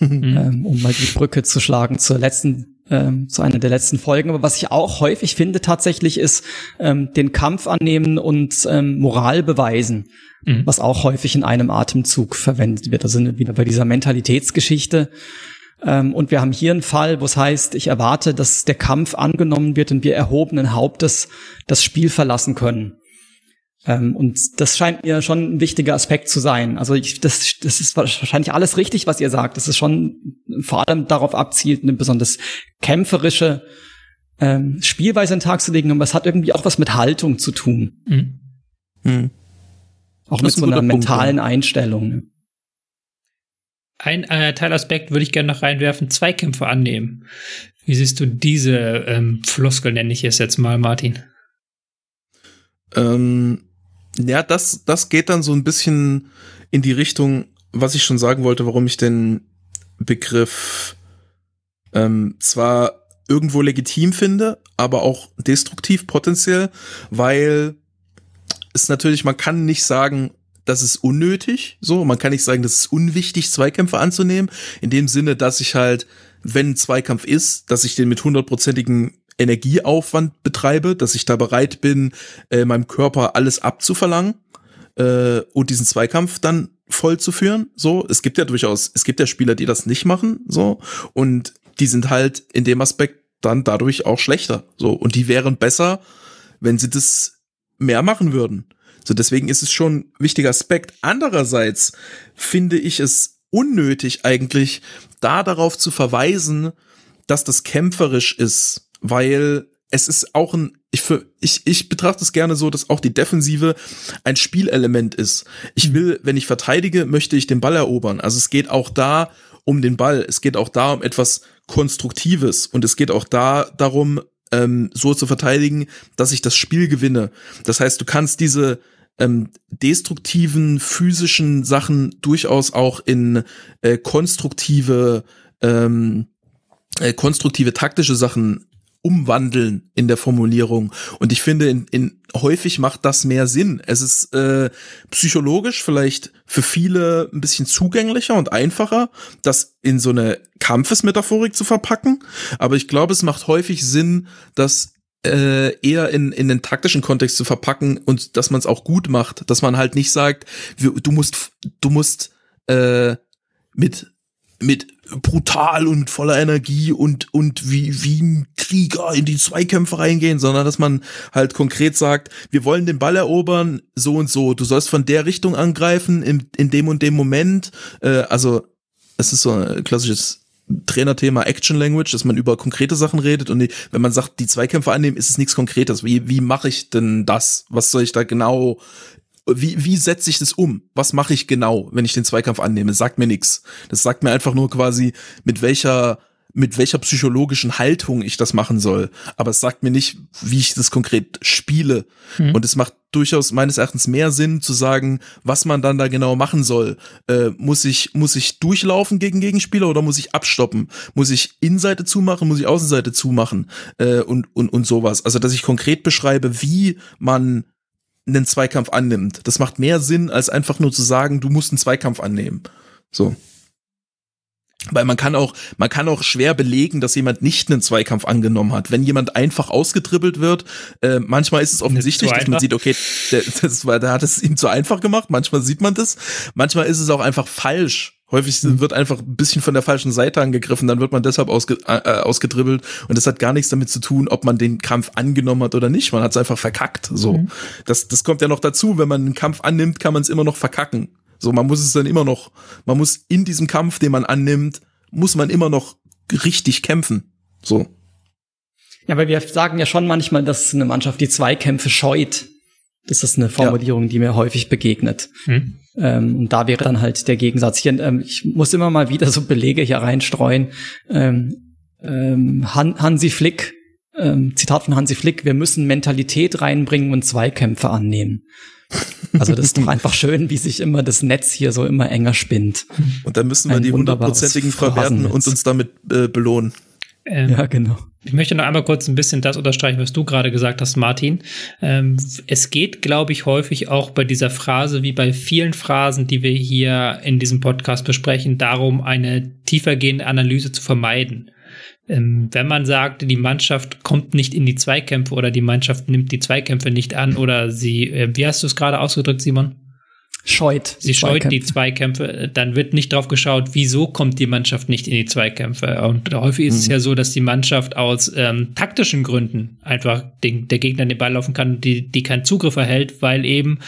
ähm, um mal die Brücke zu schlagen zur letzten, ähm, zu einer der letzten Folgen. Aber was ich auch häufig finde tatsächlich ist, ähm, den Kampf annehmen und ähm, Moral beweisen. Mhm. Was auch häufig in einem Atemzug verwendet wird. Da sind wir wieder bei dieser Mentalitätsgeschichte. Ähm, und wir haben hier einen Fall, wo es heißt, ich erwarte, dass der Kampf angenommen wird und wir erhobenen Hauptes das Spiel verlassen können. Ähm, und das scheint mir schon ein wichtiger Aspekt zu sein. Also ich, das, das ist wahrscheinlich alles richtig, was ihr sagt. Das ist schon vor allem darauf abzielt, eine besonders kämpferische ähm, Spielweise an den Tag zu legen, aber es hat irgendwie auch was mit Haltung zu tun. Mhm. hm. Auch Das mit ein so einer Punkt, mentalen Einstellung. ne? ein äh, Teilaspekt würde ich gerne noch reinwerfen, Zweikämpfe annehmen. Wie siehst du diese ähm, Floskel, nenne ich es jetzt mal, Martin? Ähm, ja, das, das geht dann so ein bisschen in die Richtung, was ich schon sagen wollte, warum ich den Begriff ähm, zwar irgendwo legitim finde, aber auch destruktiv potenziell, weil es natürlich, man kann nicht sagen, das ist unnötig, so, man kann nicht sagen, das ist unwichtig, Zweikämpfe anzunehmen, in dem Sinne, dass ich halt, wenn ein Zweikampf ist, dass ich den mit hundertprozentigem Energieaufwand betreibe, dass ich da bereit bin, äh, meinem Körper alles abzuverlangen äh, und diesen Zweikampf dann voll zu führen. So, es gibt ja durchaus, es gibt ja Spieler, die das nicht machen, so und die sind halt in dem Aspekt dann dadurch auch schlechter. So und die wären besser, wenn sie das mehr machen würden. So deswegen ist es schon ein wichtiger Aspekt. Andererseits finde ich es unnötig eigentlich, da darauf zu verweisen, dass das kämpferisch ist weil es ist auch ein, ich, für, ich, ich betrachte es gerne so, dass auch die Defensive ein Spielelement ist. Ich will, wenn ich verteidige, möchte ich den Ball erobern. Also es geht auch da um den Ball. Es geht auch da um etwas Konstruktives und es geht auch da darum, ähm, so zu verteidigen, dass ich das Spiel gewinne. Das heißt, du kannst diese ähm, destruktiven physischen Sachen durchaus auch in äh, konstruktive ähm, äh, konstruktive taktische Sachen umwandeln in der Formulierung. Und ich finde, in, in häufig macht das mehr Sinn. Es ist äh, psychologisch vielleicht für viele ein bisschen zugänglicher und einfacher, das in so eine Kampfesmetaphorik zu verpacken. Aber ich glaube, es macht häufig Sinn, das äh, eher in, in den taktischen Kontext zu verpacken und dass man es auch gut macht, dass man halt nicht sagt, du musst, du musst äh, mit mit brutal und voller Energie und, und wie, wie ein Krieger in die Zweikämpfe reingehen, sondern dass man halt konkret sagt, wir wollen den Ball erobern, so und so, du sollst von der Richtung angreifen, in, in dem und dem Moment, äh, also es ist so ein klassisches Trainerthema Action Language, dass man über konkrete Sachen redet und wenn man sagt, die Zweikämpfe annehmen, ist es nichts Konkretes. Wie, wie mache ich denn das? Was soll ich da genau wie, wie setze ich das um? Was mache ich genau, wenn ich den Zweikampf annehme? Sagt mir nichts. Das sagt mir einfach nur quasi, mit welcher mit welcher psychologischen Haltung ich das machen soll. Aber es sagt mir nicht, wie ich das konkret spiele. Mhm. Und es macht durchaus meines Erachtens mehr Sinn zu sagen, was man dann da genau machen soll. Äh, muss ich, muss ich durchlaufen gegen Gegenspieler oder muss ich abstoppen? Muss ich Innenseite zumachen? Muss ich Außenseite zumachen? Äh, und, und, und sowas. Also, dass ich konkret beschreibe, wie man einen Zweikampf annimmt. Das macht mehr Sinn, als einfach nur zu sagen, du musst einen Zweikampf annehmen. So. Weil man kann auch, man kann auch schwer belegen, dass jemand nicht einen Zweikampf angenommen hat. Wenn jemand einfach ausgedribbelt wird, äh, manchmal ist es offensichtlich, dass man sieht, okay, der, [laughs] das war, der hat es ihm zu einfach gemacht. Manchmal sieht man das. Manchmal ist es auch einfach falsch. Häufig mhm. wird einfach ein bisschen von der falschen Seite angegriffen, dann wird man deshalb ausge, äh, ausgedribbelt und das hat gar nichts damit zu tun, ob man den Kampf angenommen hat oder nicht. Man hat es einfach verkackt. So, mhm. das, das kommt ja noch dazu. Wenn man einen Kampf annimmt, kann man es immer noch verkacken. So, man muss es dann immer noch, man muss in diesem Kampf, den man annimmt, muss man immer noch richtig kämpfen. So. Ja, weil wir sagen ja schon manchmal, dass eine Mannschaft die Zweikämpfe scheut. Das ist eine Formulierung, ja. die mir häufig begegnet. Hm. Ähm, und da wäre dann halt der Gegensatz hier. Ähm, ich muss immer mal wieder so Belege hier reinstreuen. Ähm, ähm, Han Hansi Flick, ähm, Zitat von Hansi Flick, wir müssen Mentalität reinbringen und Zweikämpfe annehmen. Also das ist doch einfach schön, wie sich immer das Netz hier so immer enger spinnt. Und dann müssen wir Ein die hundertprozentigen verwerten und uns damit äh, belohnen. Ähm, ja, genau. Ich möchte noch einmal kurz ein bisschen das unterstreichen, was du gerade gesagt hast, Martin. Ähm, es geht, glaube ich, häufig auch bei dieser Phrase, wie bei vielen Phrasen, die wir hier in diesem Podcast besprechen, darum, eine tiefergehende Analyse zu vermeiden. Ähm, wenn man sagt, die Mannschaft kommt nicht in die Zweikämpfe oder die Mannschaft nimmt die Zweikämpfe nicht an oder sie, äh, wie hast du es gerade ausgedrückt, Simon? Scheut. Sie scheut die Zweikämpfe. Dann wird nicht drauf geschaut, wieso kommt die Mannschaft nicht in die Zweikämpfe. Und häufig ist mhm. es ja so, dass die Mannschaft aus ähm, taktischen Gründen einfach den, der Gegner den Ball laufen kann, die, die keinen Zugriff erhält, weil eben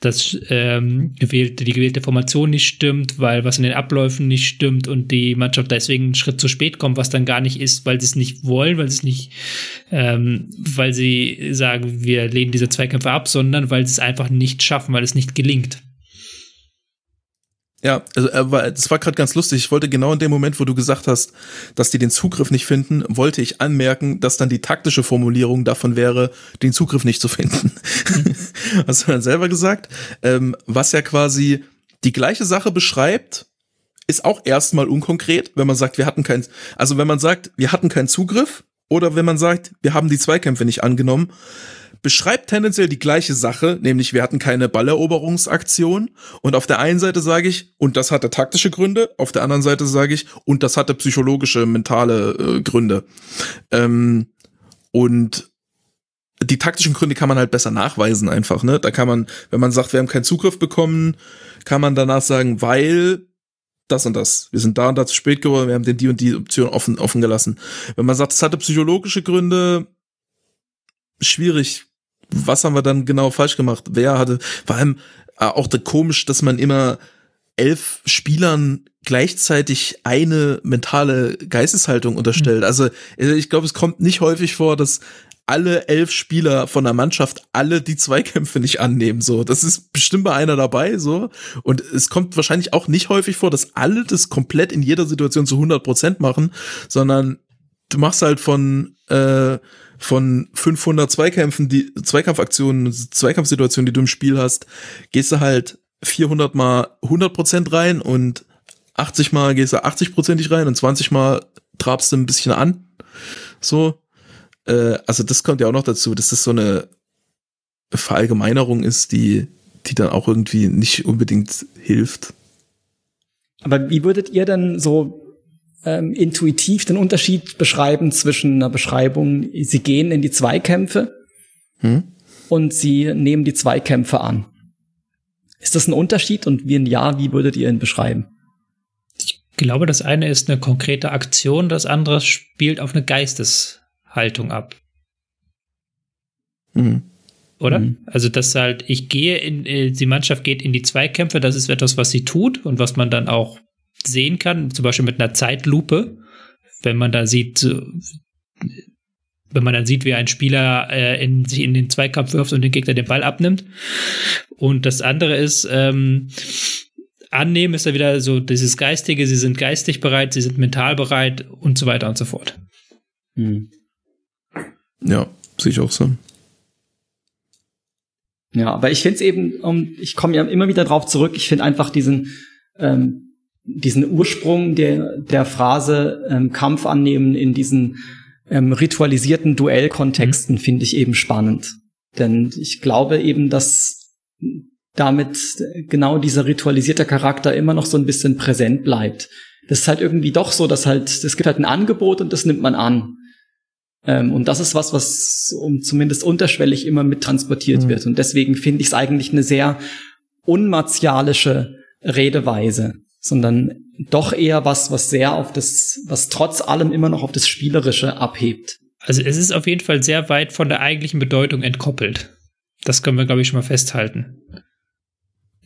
das ähm, gewählte, die gewählte Formation nicht stimmt, weil was in den Abläufen nicht stimmt und die Mannschaft deswegen einen Schritt zu spät kommt, was dann gar nicht ist, weil sie es nicht wollen, weil sie es nicht, ähm, weil sie sagen, wir lehnen diese Zweikämpfe ab, sondern weil sie es einfach nicht schaffen, weil es nicht gelingt. Ja, also, aber das war gerade ganz lustig. Ich wollte genau in dem Moment, wo du gesagt hast, dass die den Zugriff nicht finden, wollte ich anmerken, dass dann die taktische Formulierung davon wäre, den Zugriff nicht zu finden. [laughs] hast du dann selber gesagt? Ähm, was ja quasi die gleiche Sache beschreibt, ist auch erstmal unkonkret, wenn man sagt, wir hatten keinen, also wenn man sagt, wir hatten keinen Zugriff oder wenn man sagt, wir haben die Zweikämpfe nicht angenommen, beschreibt tendenziell die gleiche Sache, nämlich wir hatten keine Balleroberungsaktion und auf der einen Seite sage ich, und das hatte taktische Gründe, auf der anderen Seite sage ich, und das hatte psychologische, mentale äh, Gründe. Ähm, und die taktischen Gründe kann man halt besser nachweisen einfach, ne? Da kann man, wenn man sagt, wir haben keinen Zugriff bekommen, kann man danach sagen, weil das und das. Wir sind da und da zu spät geworden, wir haben den die und die Option offen, offen gelassen. Wenn man sagt, es hatte psychologische Gründe, schwierig. Was haben wir dann genau falsch gemacht? Wer hatte, vor allem äh, auch komisch, dass man immer elf Spielern gleichzeitig eine mentale Geisteshaltung unterstellt. Also ich glaube, es kommt nicht häufig vor, dass alle elf Spieler von der Mannschaft alle die Zweikämpfe nicht annehmen. So, das ist bestimmt bei einer dabei. So und es kommt wahrscheinlich auch nicht häufig vor, dass alle das komplett in jeder Situation zu 100 Prozent machen, sondern du machst halt von äh, von 500 Zweikämpfen, die Zweikampfaktionen, Zweikampfsituationen, die du im Spiel hast, gehst du halt 400 mal 100 Prozent rein und 80 mal gehst du 80 prozentig rein und 20 mal trabst du ein bisschen an. So, äh, also das kommt ja auch noch dazu, dass das so eine Verallgemeinerung ist, die, die dann auch irgendwie nicht unbedingt hilft. Aber wie würdet ihr denn so ähm, intuitiv den Unterschied beschreiben zwischen einer Beschreibung, sie gehen in die Zweikämpfe hm? und sie nehmen die Zweikämpfe an? Ist das ein Unterschied und wenn ja, wie würdet ihr ihn beschreiben? Ich glaube, das eine ist eine konkrete Aktion, das andere spielt auf eine Geisteshaltung ab. Mhm. Oder? Mhm. Also, dass halt, ich gehe in, äh, die Mannschaft geht in die Zweikämpfe, das ist etwas, was sie tut und was man dann auch sehen kann, zum Beispiel mit einer Zeitlupe, wenn man da sieht, wenn man dann sieht, wie ein Spieler äh, in, sich in den Zweikampf wirft und den Gegner den Ball abnimmt. Und das andere ist, ähm, annehmen ist da wieder so dieses Geistige, sie sind geistig bereit, sie sind mental bereit und so weiter und so fort. Hm. Ja, sehe ich auch so. Ja, aber ich finde es eben, um, ich komme ja immer wieder drauf zurück, ich finde einfach diesen ähm, diesen Ursprung der, der Phrase ähm, Kampf annehmen in diesen ähm, ritualisierten Duellkontexten mhm. finde ich eben spannend. Denn ich glaube eben, dass damit genau dieser ritualisierte Charakter immer noch so ein bisschen präsent bleibt. Das ist halt irgendwie doch so, dass halt, es gibt halt ein Angebot und das nimmt man an. Ähm, und das ist was, was um, zumindest unterschwellig immer mit transportiert mhm. wird. Und deswegen finde ich es eigentlich eine sehr unmartialische Redeweise sondern doch eher was, was sehr auf das, was trotz allem immer noch auf das Spielerische abhebt. Also es ist auf jeden Fall sehr weit von der eigentlichen Bedeutung entkoppelt. Das können wir, glaube ich, schon mal festhalten.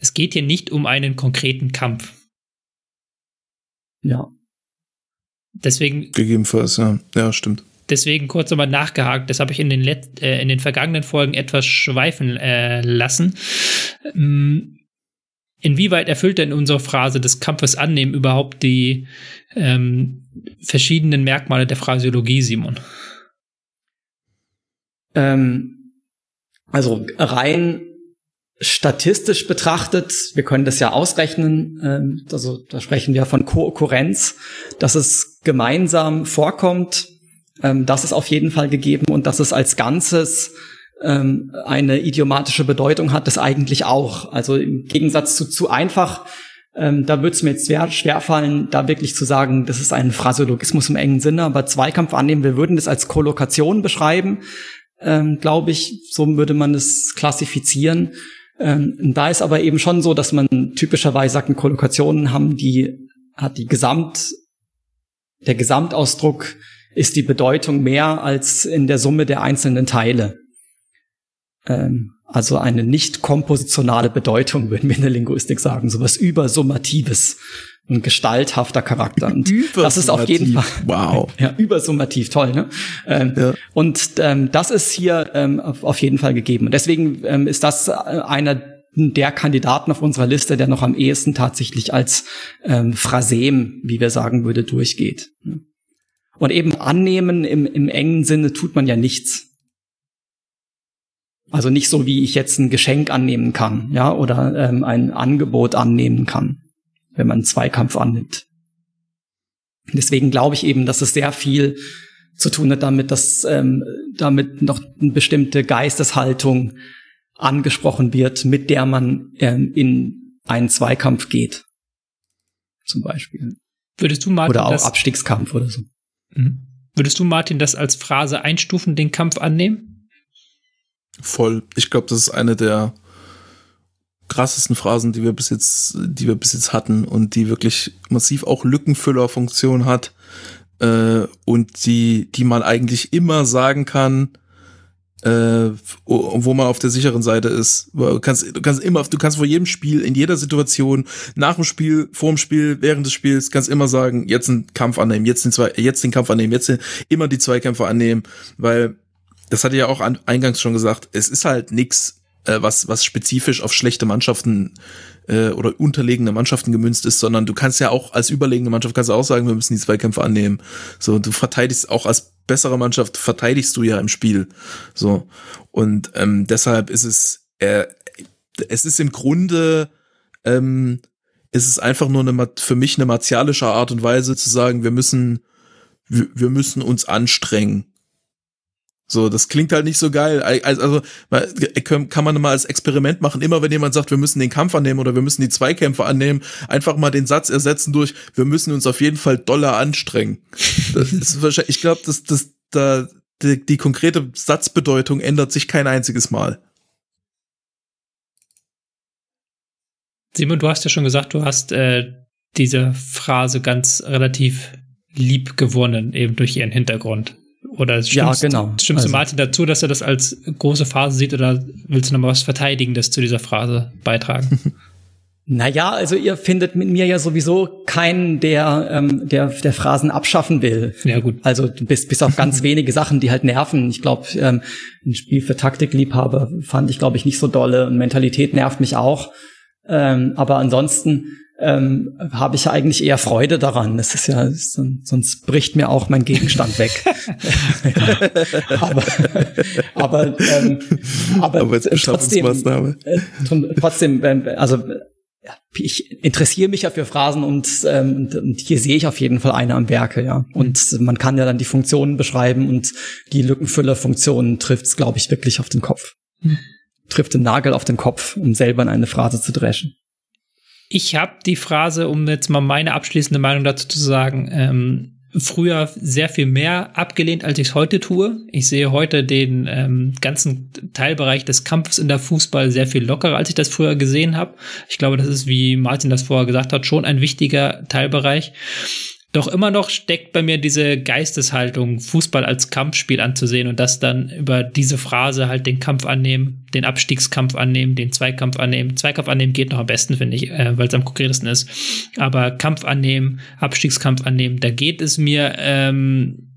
Es geht hier nicht um einen konkreten Kampf. Ja. Deswegen. Gegebenenfalls, ja. Ja, stimmt. Deswegen kurz nochmal nachgehakt. Das habe ich in den, Let äh, in den vergangenen Folgen etwas schweifen äh, lassen. Ähm, inwieweit erfüllt denn unsere Phrase des Kampfes annehmen überhaupt die ähm, verschiedenen Merkmale der Phrasiologie, Simon? Ähm, also rein statistisch betrachtet, wir können das ja ausrechnen, ähm, also da sprechen wir von Kohärenz, dass es gemeinsam vorkommt, ähm, das ist auf jeden Fall gegeben und dass es als Ganzes ähm, eine idiomatische Bedeutung hat das eigentlich auch. Also im Gegensatz zu zu einfach, ähm, da wird es mir jetzt schwer, schwerfallen, da wirklich zu sagen, das ist ein Phraseologismus im engen Sinne, aber Zweikampf annehmen, wir würden das als Kollokation beschreiben, ähm, glaube ich, so würde man es klassifizieren. Ähm, da ist aber eben schon so, dass man typischerweise sagt, Kollokationen haben die, hat die Gesamt, der Gesamtausdruck ist die Bedeutung mehr als in der Summe der einzelnen Teile. Ähm, also eine nicht kompositionale Bedeutung, würden wir in der Linguistik sagen, sowas übersummatives, ein gestalthafter Charakter. Und das ist auf jeden Fall wow. [laughs] ja, übersummativ, toll. Ne? Ähm, ja. Und ähm, das ist hier ähm, auf, auf, jeden Fall gegeben. Und deswegen ähm, ist das einer der Kandidaten auf unserer Liste, der noch am ehesten tatsächlich als ähm, Phrasem, wie wir sagen würde, durchgeht. Und eben annehmen im, im engen Sinne tut man ja nichts. Also nicht so, wie ich jetzt ein Geschenk annehmen kann, ja, oder ähm, ein Angebot annehmen kann, wenn man einen Zweikampf annimmt. Deswegen glaube ich eben, dass es sehr viel zu tun hat damit, dass ähm, damit noch eine bestimmte Geisteshaltung angesprochen wird, mit der man ähm, in einen Zweikampf geht. Zum Beispiel. Würdest du, Martin, oder auch Abstiegskampf oder so. Mhm. Würdest du, Martin, das als Phrase einstufen, den Kampf annehmen? Voll. Ich glaube, das ist eine der krassesten Phrasen, die wir bis jetzt, die wir bis jetzt hatten und die wirklich massiv auch Lückenfüllerfunktion hat äh, und die, die man eigentlich immer sagen kann, äh, wo man auf der sicheren Seite ist. Du kannst, du kannst immer, du kannst vor jedem Spiel, in jeder Situation, nach dem Spiel, vor dem Spiel, während des Spiels, kannst immer sagen, jetzt einen Kampf annehmen, jetzt den, zwei, jetzt den Kampf annehmen, jetzt den, immer die Zweikämpfe annehmen, weil das hatte ja auch an, eingangs schon gesagt, es ist halt nix, äh, was, was spezifisch auf schlechte Mannschaften äh, oder unterlegene Mannschaften gemünzt ist, sondern du kannst ja auch als überlegene Mannschaft kannst du auch sagen, wir müssen die Zweikämpfe annehmen. So, du verteidigst auch als bessere Mannschaft verteidigst du ja im Spiel. So und ähm, deshalb ist es, äh, es ist im Grunde ähm, ist es einfach nur eine für mich eine martialische Art und Weise zu sagen, wir müssen wir, wir müssen uns anstrengen. So, das klingt halt nicht so geil. Also kann man mal als Experiment machen, immer wenn jemand sagt, wir müssen den Kampf annehmen oder wir müssen die Zweikämpfe annehmen, einfach mal den Satz ersetzen durch, wir müssen uns auf jeden Fall doller anstrengen. Das [laughs] ist wahrscheinlich, ich glaube, dass das da die, die konkrete Satzbedeutung ändert sich kein einziges Mal. Simon, du hast ja schon gesagt, du hast äh, diese Phrase ganz relativ lieb gewonnen, eben durch ihren Hintergrund. Oder stimmst, ja, genau. stimmst du also. Martin dazu, dass er das als große Phase sieht oder willst du noch mal was Verteidigendes zu dieser Phrase beitragen? [laughs] Naja, also ihr findet mit mir ja sowieso keinen, der, ähm, der, der Phrasen abschaffen will. Ja, gut. Also bis, bis auf ganz [laughs] wenige Sachen, die halt nerven. Ich glaube, ähm, ein Spiel für Taktikliebhaber fand ich, glaube ich, nicht so dolle. Und Mentalität nervt mich auch. Ähm, aber ansonsten ähm, habe ich ja eigentlich eher Freude daran. Das ist ja, sonst bricht mir auch mein Gegenstand weg. [laughs] aber aber, ähm, aber, aber trotzdem, äh, trotzdem, ähm, also ich interessiere mich ja für Phrasen und, ähm, und, und hier sehe ich auf jeden Fall eine am Werke, ja. Und mhm. man kann ja dann die Funktionen beschreiben und die Lückenfüllerfunktion trifft es, glaube ich, wirklich auf den Kopf. Mhm. Trifft den Nagel auf den Kopf, um selber in eine Phrase zu dreschen. Ich habe die Phrase, um jetzt mal meine abschließende Meinung dazu zu sagen, ähm, früher sehr viel mehr abgelehnt, als ich es heute tue. Ich sehe heute den ähm, ganzen Teilbereich des Kampfes in der Fußball sehr viel lockerer, als ich das früher gesehen habe. Ich glaube, das ist, wie Martin das vorher gesagt hat, schon ein wichtiger Teilbereich. Doch immer noch steckt bei mir diese Geisteshaltung, Fußball als Kampfspiel anzusehen und das dann über diese Phrase halt den Kampf annehmen, den Abstiegskampf annehmen, den Zweikampf annehmen. Zweikampf annehmen geht noch am besten, finde ich, äh, weil es am konkretesten ist. Aber Kampf annehmen, Abstiegskampf annehmen, da geht es mir ähm,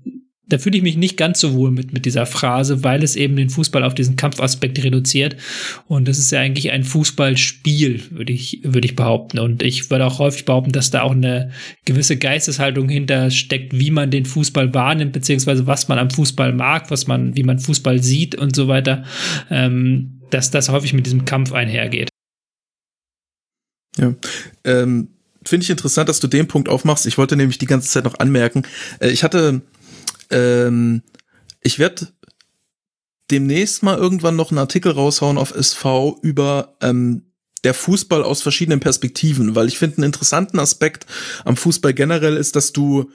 da fühle ich mich nicht ganz so wohl mit, mit dieser Phrase, weil es eben den Fußball auf diesen Kampfaspekt reduziert. Und das ist ja eigentlich ein Fußballspiel, würde ich, würde ich behaupten. Und ich würde auch häufig behaupten, dass da auch eine gewisse Geisteshaltung hinter steckt, wie man den Fußball wahrnimmt, beziehungsweise was man am Fußball mag, was man, wie man Fußball sieht und so weiter, ähm, dass das häufig mit diesem Kampf einhergeht. Ja, ähm, finde ich interessant, dass du den Punkt aufmachst. Ich wollte nämlich die ganze Zeit noch anmerken. Äh, ich hatte ähm, ich werde demnächst mal irgendwann noch einen Artikel raushauen auf SV über ähm, der Fußball aus verschiedenen Perspektiven, weil ich finde, einen interessanten Aspekt am Fußball generell ist, dass du,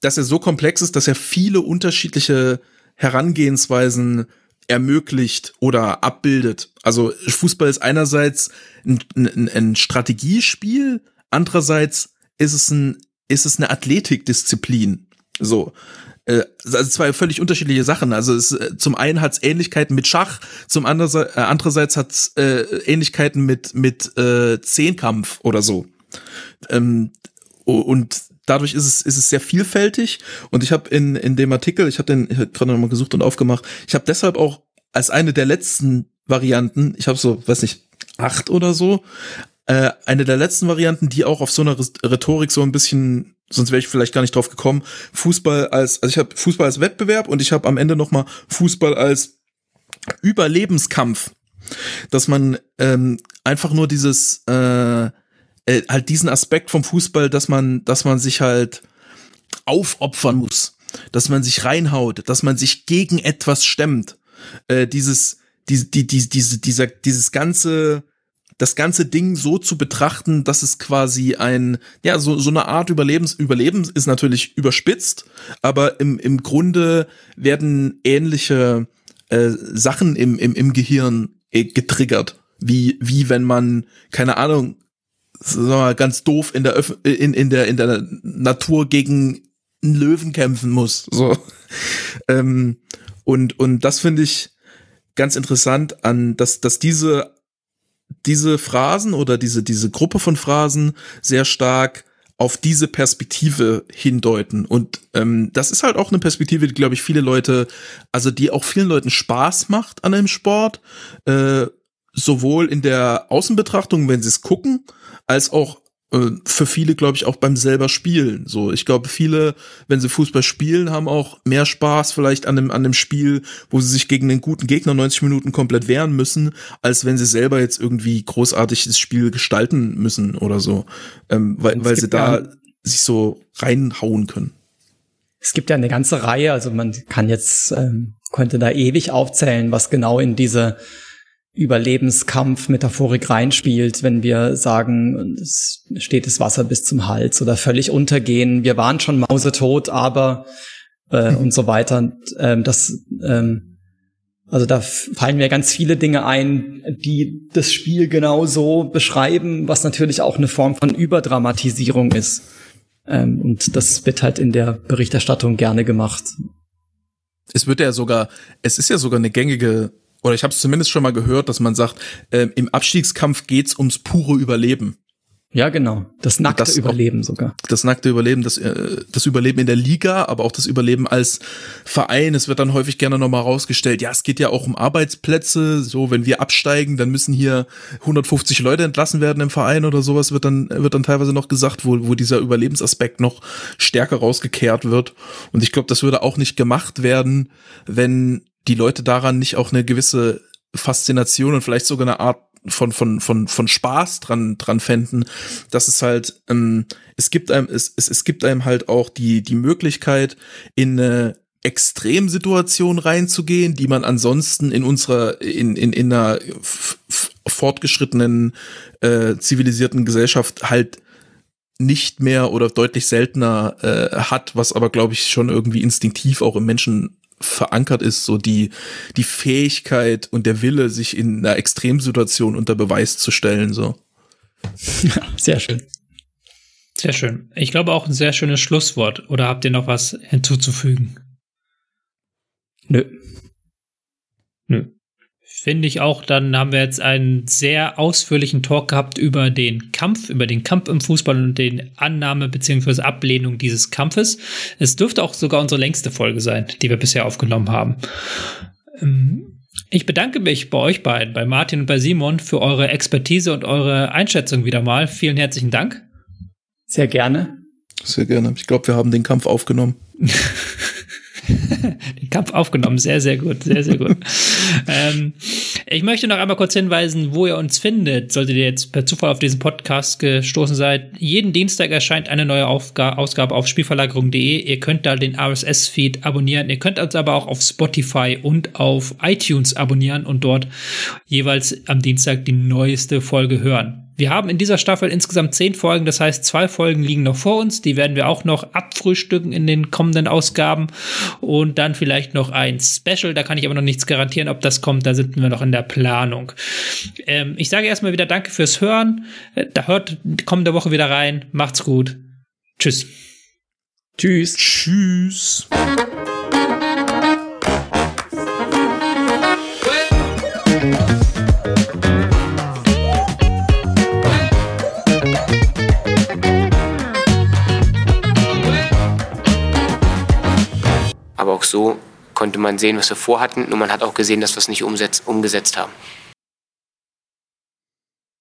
dass er so komplex ist, dass er viele unterschiedliche Herangehensweisen ermöglicht oder abbildet. Also Fußball ist einerseits ein, ein, ein Strategiespiel, andererseits ist es ein, ist es eine Athletikdisziplin. So äh, also zwei völlig unterschiedliche Sachen. Also es, äh, zum einen hat es Ähnlichkeiten mit Schach, zum anderen äh, andererseits hat es äh, Ähnlichkeiten mit mit äh, Zehnkampf oder so. Ähm, und dadurch ist es ist es sehr vielfältig. Und ich habe in in dem Artikel, ich habe den ich hab gerade noch mal gesucht und aufgemacht. Ich habe deshalb auch als eine der letzten Varianten, ich habe so, weiß nicht, acht oder so. Äh, eine der letzten Varianten, die auch auf so einer Rhetorik so ein bisschen, sonst wäre ich vielleicht gar nicht drauf gekommen, Fußball als, also ich habe Fußball als Wettbewerb und ich habe am Ende noch mal Fußball als Überlebenskampf, dass man ähm, einfach nur dieses äh, äh, halt diesen Aspekt vom Fußball, dass man, dass man sich halt aufopfern muss, dass man sich reinhaut, dass man sich gegen etwas stemmt. Äh, dieses, die, die, die, diese, dieser, dieses ganze, das ganze Ding so zu betrachten, dass es quasi ein, ja, so, so eine Art Überlebens, Überleben ist natürlich überspitzt, aber im, im Grunde werden ähnliche äh, Sachen im, im, im Gehirn äh, getriggert. Wie, wie wenn man, keine Ahnung, sagen wir mal, ganz doof in der, Öf in, in der, in der Natur gegen einen Löwen kämpfen muss. So. [laughs] ähm, und, und das finde ich ganz interessant an, dass, dass diese, diese Phrasen oder diese, diese Gruppe von Phrasen sehr stark auf diese Perspektive hindeuten. Und ähm, das ist halt auch eine Perspektive, die, glaube ich, viele Leute, also die auch vielen Leuten Spaß macht an einem Sport, äh, sowohl in der Außenbetrachtung, wenn sie es gucken, als auch für viele, glaube ich, auch beim selber Spielen. So, ich glaube, viele, wenn sie Fußball spielen, haben auch mehr Spaß vielleicht an dem, an dem Spiel, wo sie sich gegen einen guten Gegner 90 Minuten komplett wehren müssen, als wenn sie selber jetzt irgendwie großartig das Spiel gestalten müssen oder so. Ähm, weil, weil sie da ja, sich so reinhauen können. Es gibt ja eine ganze Reihe, also man kann jetzt, ähm, könnte da ewig aufzählen, was genau in diese Überlebenskampf-Metaphorik reinspielt, wenn wir sagen, es steht das Wasser bis zum Hals oder völlig untergehen, wir waren schon mausetot, aber äh, und so weiter. Und, ähm, das, ähm, also da fallen mir ganz viele Dinge ein, die das Spiel genau so beschreiben, was natürlich auch eine Form von Überdramatisierung ist. Ähm, und das wird halt in der Berichterstattung gerne gemacht. Es wird ja sogar, es ist ja sogar eine gängige oder ich habe es zumindest schon mal gehört, dass man sagt, äh, im Abstiegskampf geht's ums pure Überleben. Ja, genau. Das nackte das Überleben sogar. Das nackte Überleben, das, äh, das Überleben in der Liga, aber auch das Überleben als Verein. Es wird dann häufig gerne nochmal rausgestellt, ja, es geht ja auch um Arbeitsplätze. So, wenn wir absteigen, dann müssen hier 150 Leute entlassen werden im Verein oder sowas, wird dann, wird dann teilweise noch gesagt, wo, wo dieser Überlebensaspekt noch stärker rausgekehrt wird. Und ich glaube, das würde auch nicht gemacht werden, wenn die Leute daran nicht auch eine gewisse Faszination und vielleicht sogar eine Art von von von von Spaß dran dran fänden, dass es halt ähm, es gibt einem es, es es gibt einem halt auch die die Möglichkeit in eine Extremsituation reinzugehen, die man ansonsten in unserer in in in einer fortgeschrittenen äh, zivilisierten Gesellschaft halt nicht mehr oder deutlich seltener äh, hat, was aber glaube ich schon irgendwie instinktiv auch im Menschen verankert ist, so die, die Fähigkeit und der Wille, sich in einer Extremsituation unter Beweis zu stellen, so. Ja, sehr schön. Sehr schön. Ich glaube auch ein sehr schönes Schlusswort. Oder habt ihr noch was hinzuzufügen? Nö. Nö. Finde ich auch, dann haben wir jetzt einen sehr ausführlichen Talk gehabt über den Kampf, über den Kampf im Fußball und den Annahme bzw. Ablehnung dieses Kampfes. Es dürfte auch sogar unsere längste Folge sein, die wir bisher aufgenommen haben. Ähm, ich bedanke mich bei euch beiden, bei Martin und bei Simon, für eure Expertise und eure Einschätzung wieder mal. Vielen herzlichen Dank. Sehr gerne. Sehr gerne. Ich glaube, wir haben den Kampf aufgenommen. [laughs] [laughs] den Kampf aufgenommen. Sehr, sehr gut, sehr, sehr gut. [laughs] ähm, ich möchte noch einmal kurz hinweisen, wo ihr uns findet. Solltet ihr jetzt per Zufall auf diesen Podcast gestoßen seid. Jeden Dienstag erscheint eine neue Aufga Ausgabe auf spielverlagerung.de. Ihr könnt da den RSS-Feed abonnieren. Ihr könnt uns aber auch auf Spotify und auf iTunes abonnieren und dort jeweils am Dienstag die neueste Folge hören. Wir haben in dieser Staffel insgesamt zehn Folgen, das heißt, zwei Folgen liegen noch vor uns. Die werden wir auch noch abfrühstücken in den kommenden Ausgaben. Und dann vielleicht noch ein Special. Da kann ich aber noch nichts garantieren, ob das kommt. Da sind wir noch in der Planung. Ähm, ich sage erstmal wieder Danke fürs Hören. Äh, da hört kommende Woche wieder rein. Macht's gut. Tschüss. Tschüss. Tschüss. Aber auch so konnte man sehen, was wir vorhatten, nur man hat auch gesehen, dass wir es nicht umgesetzt haben.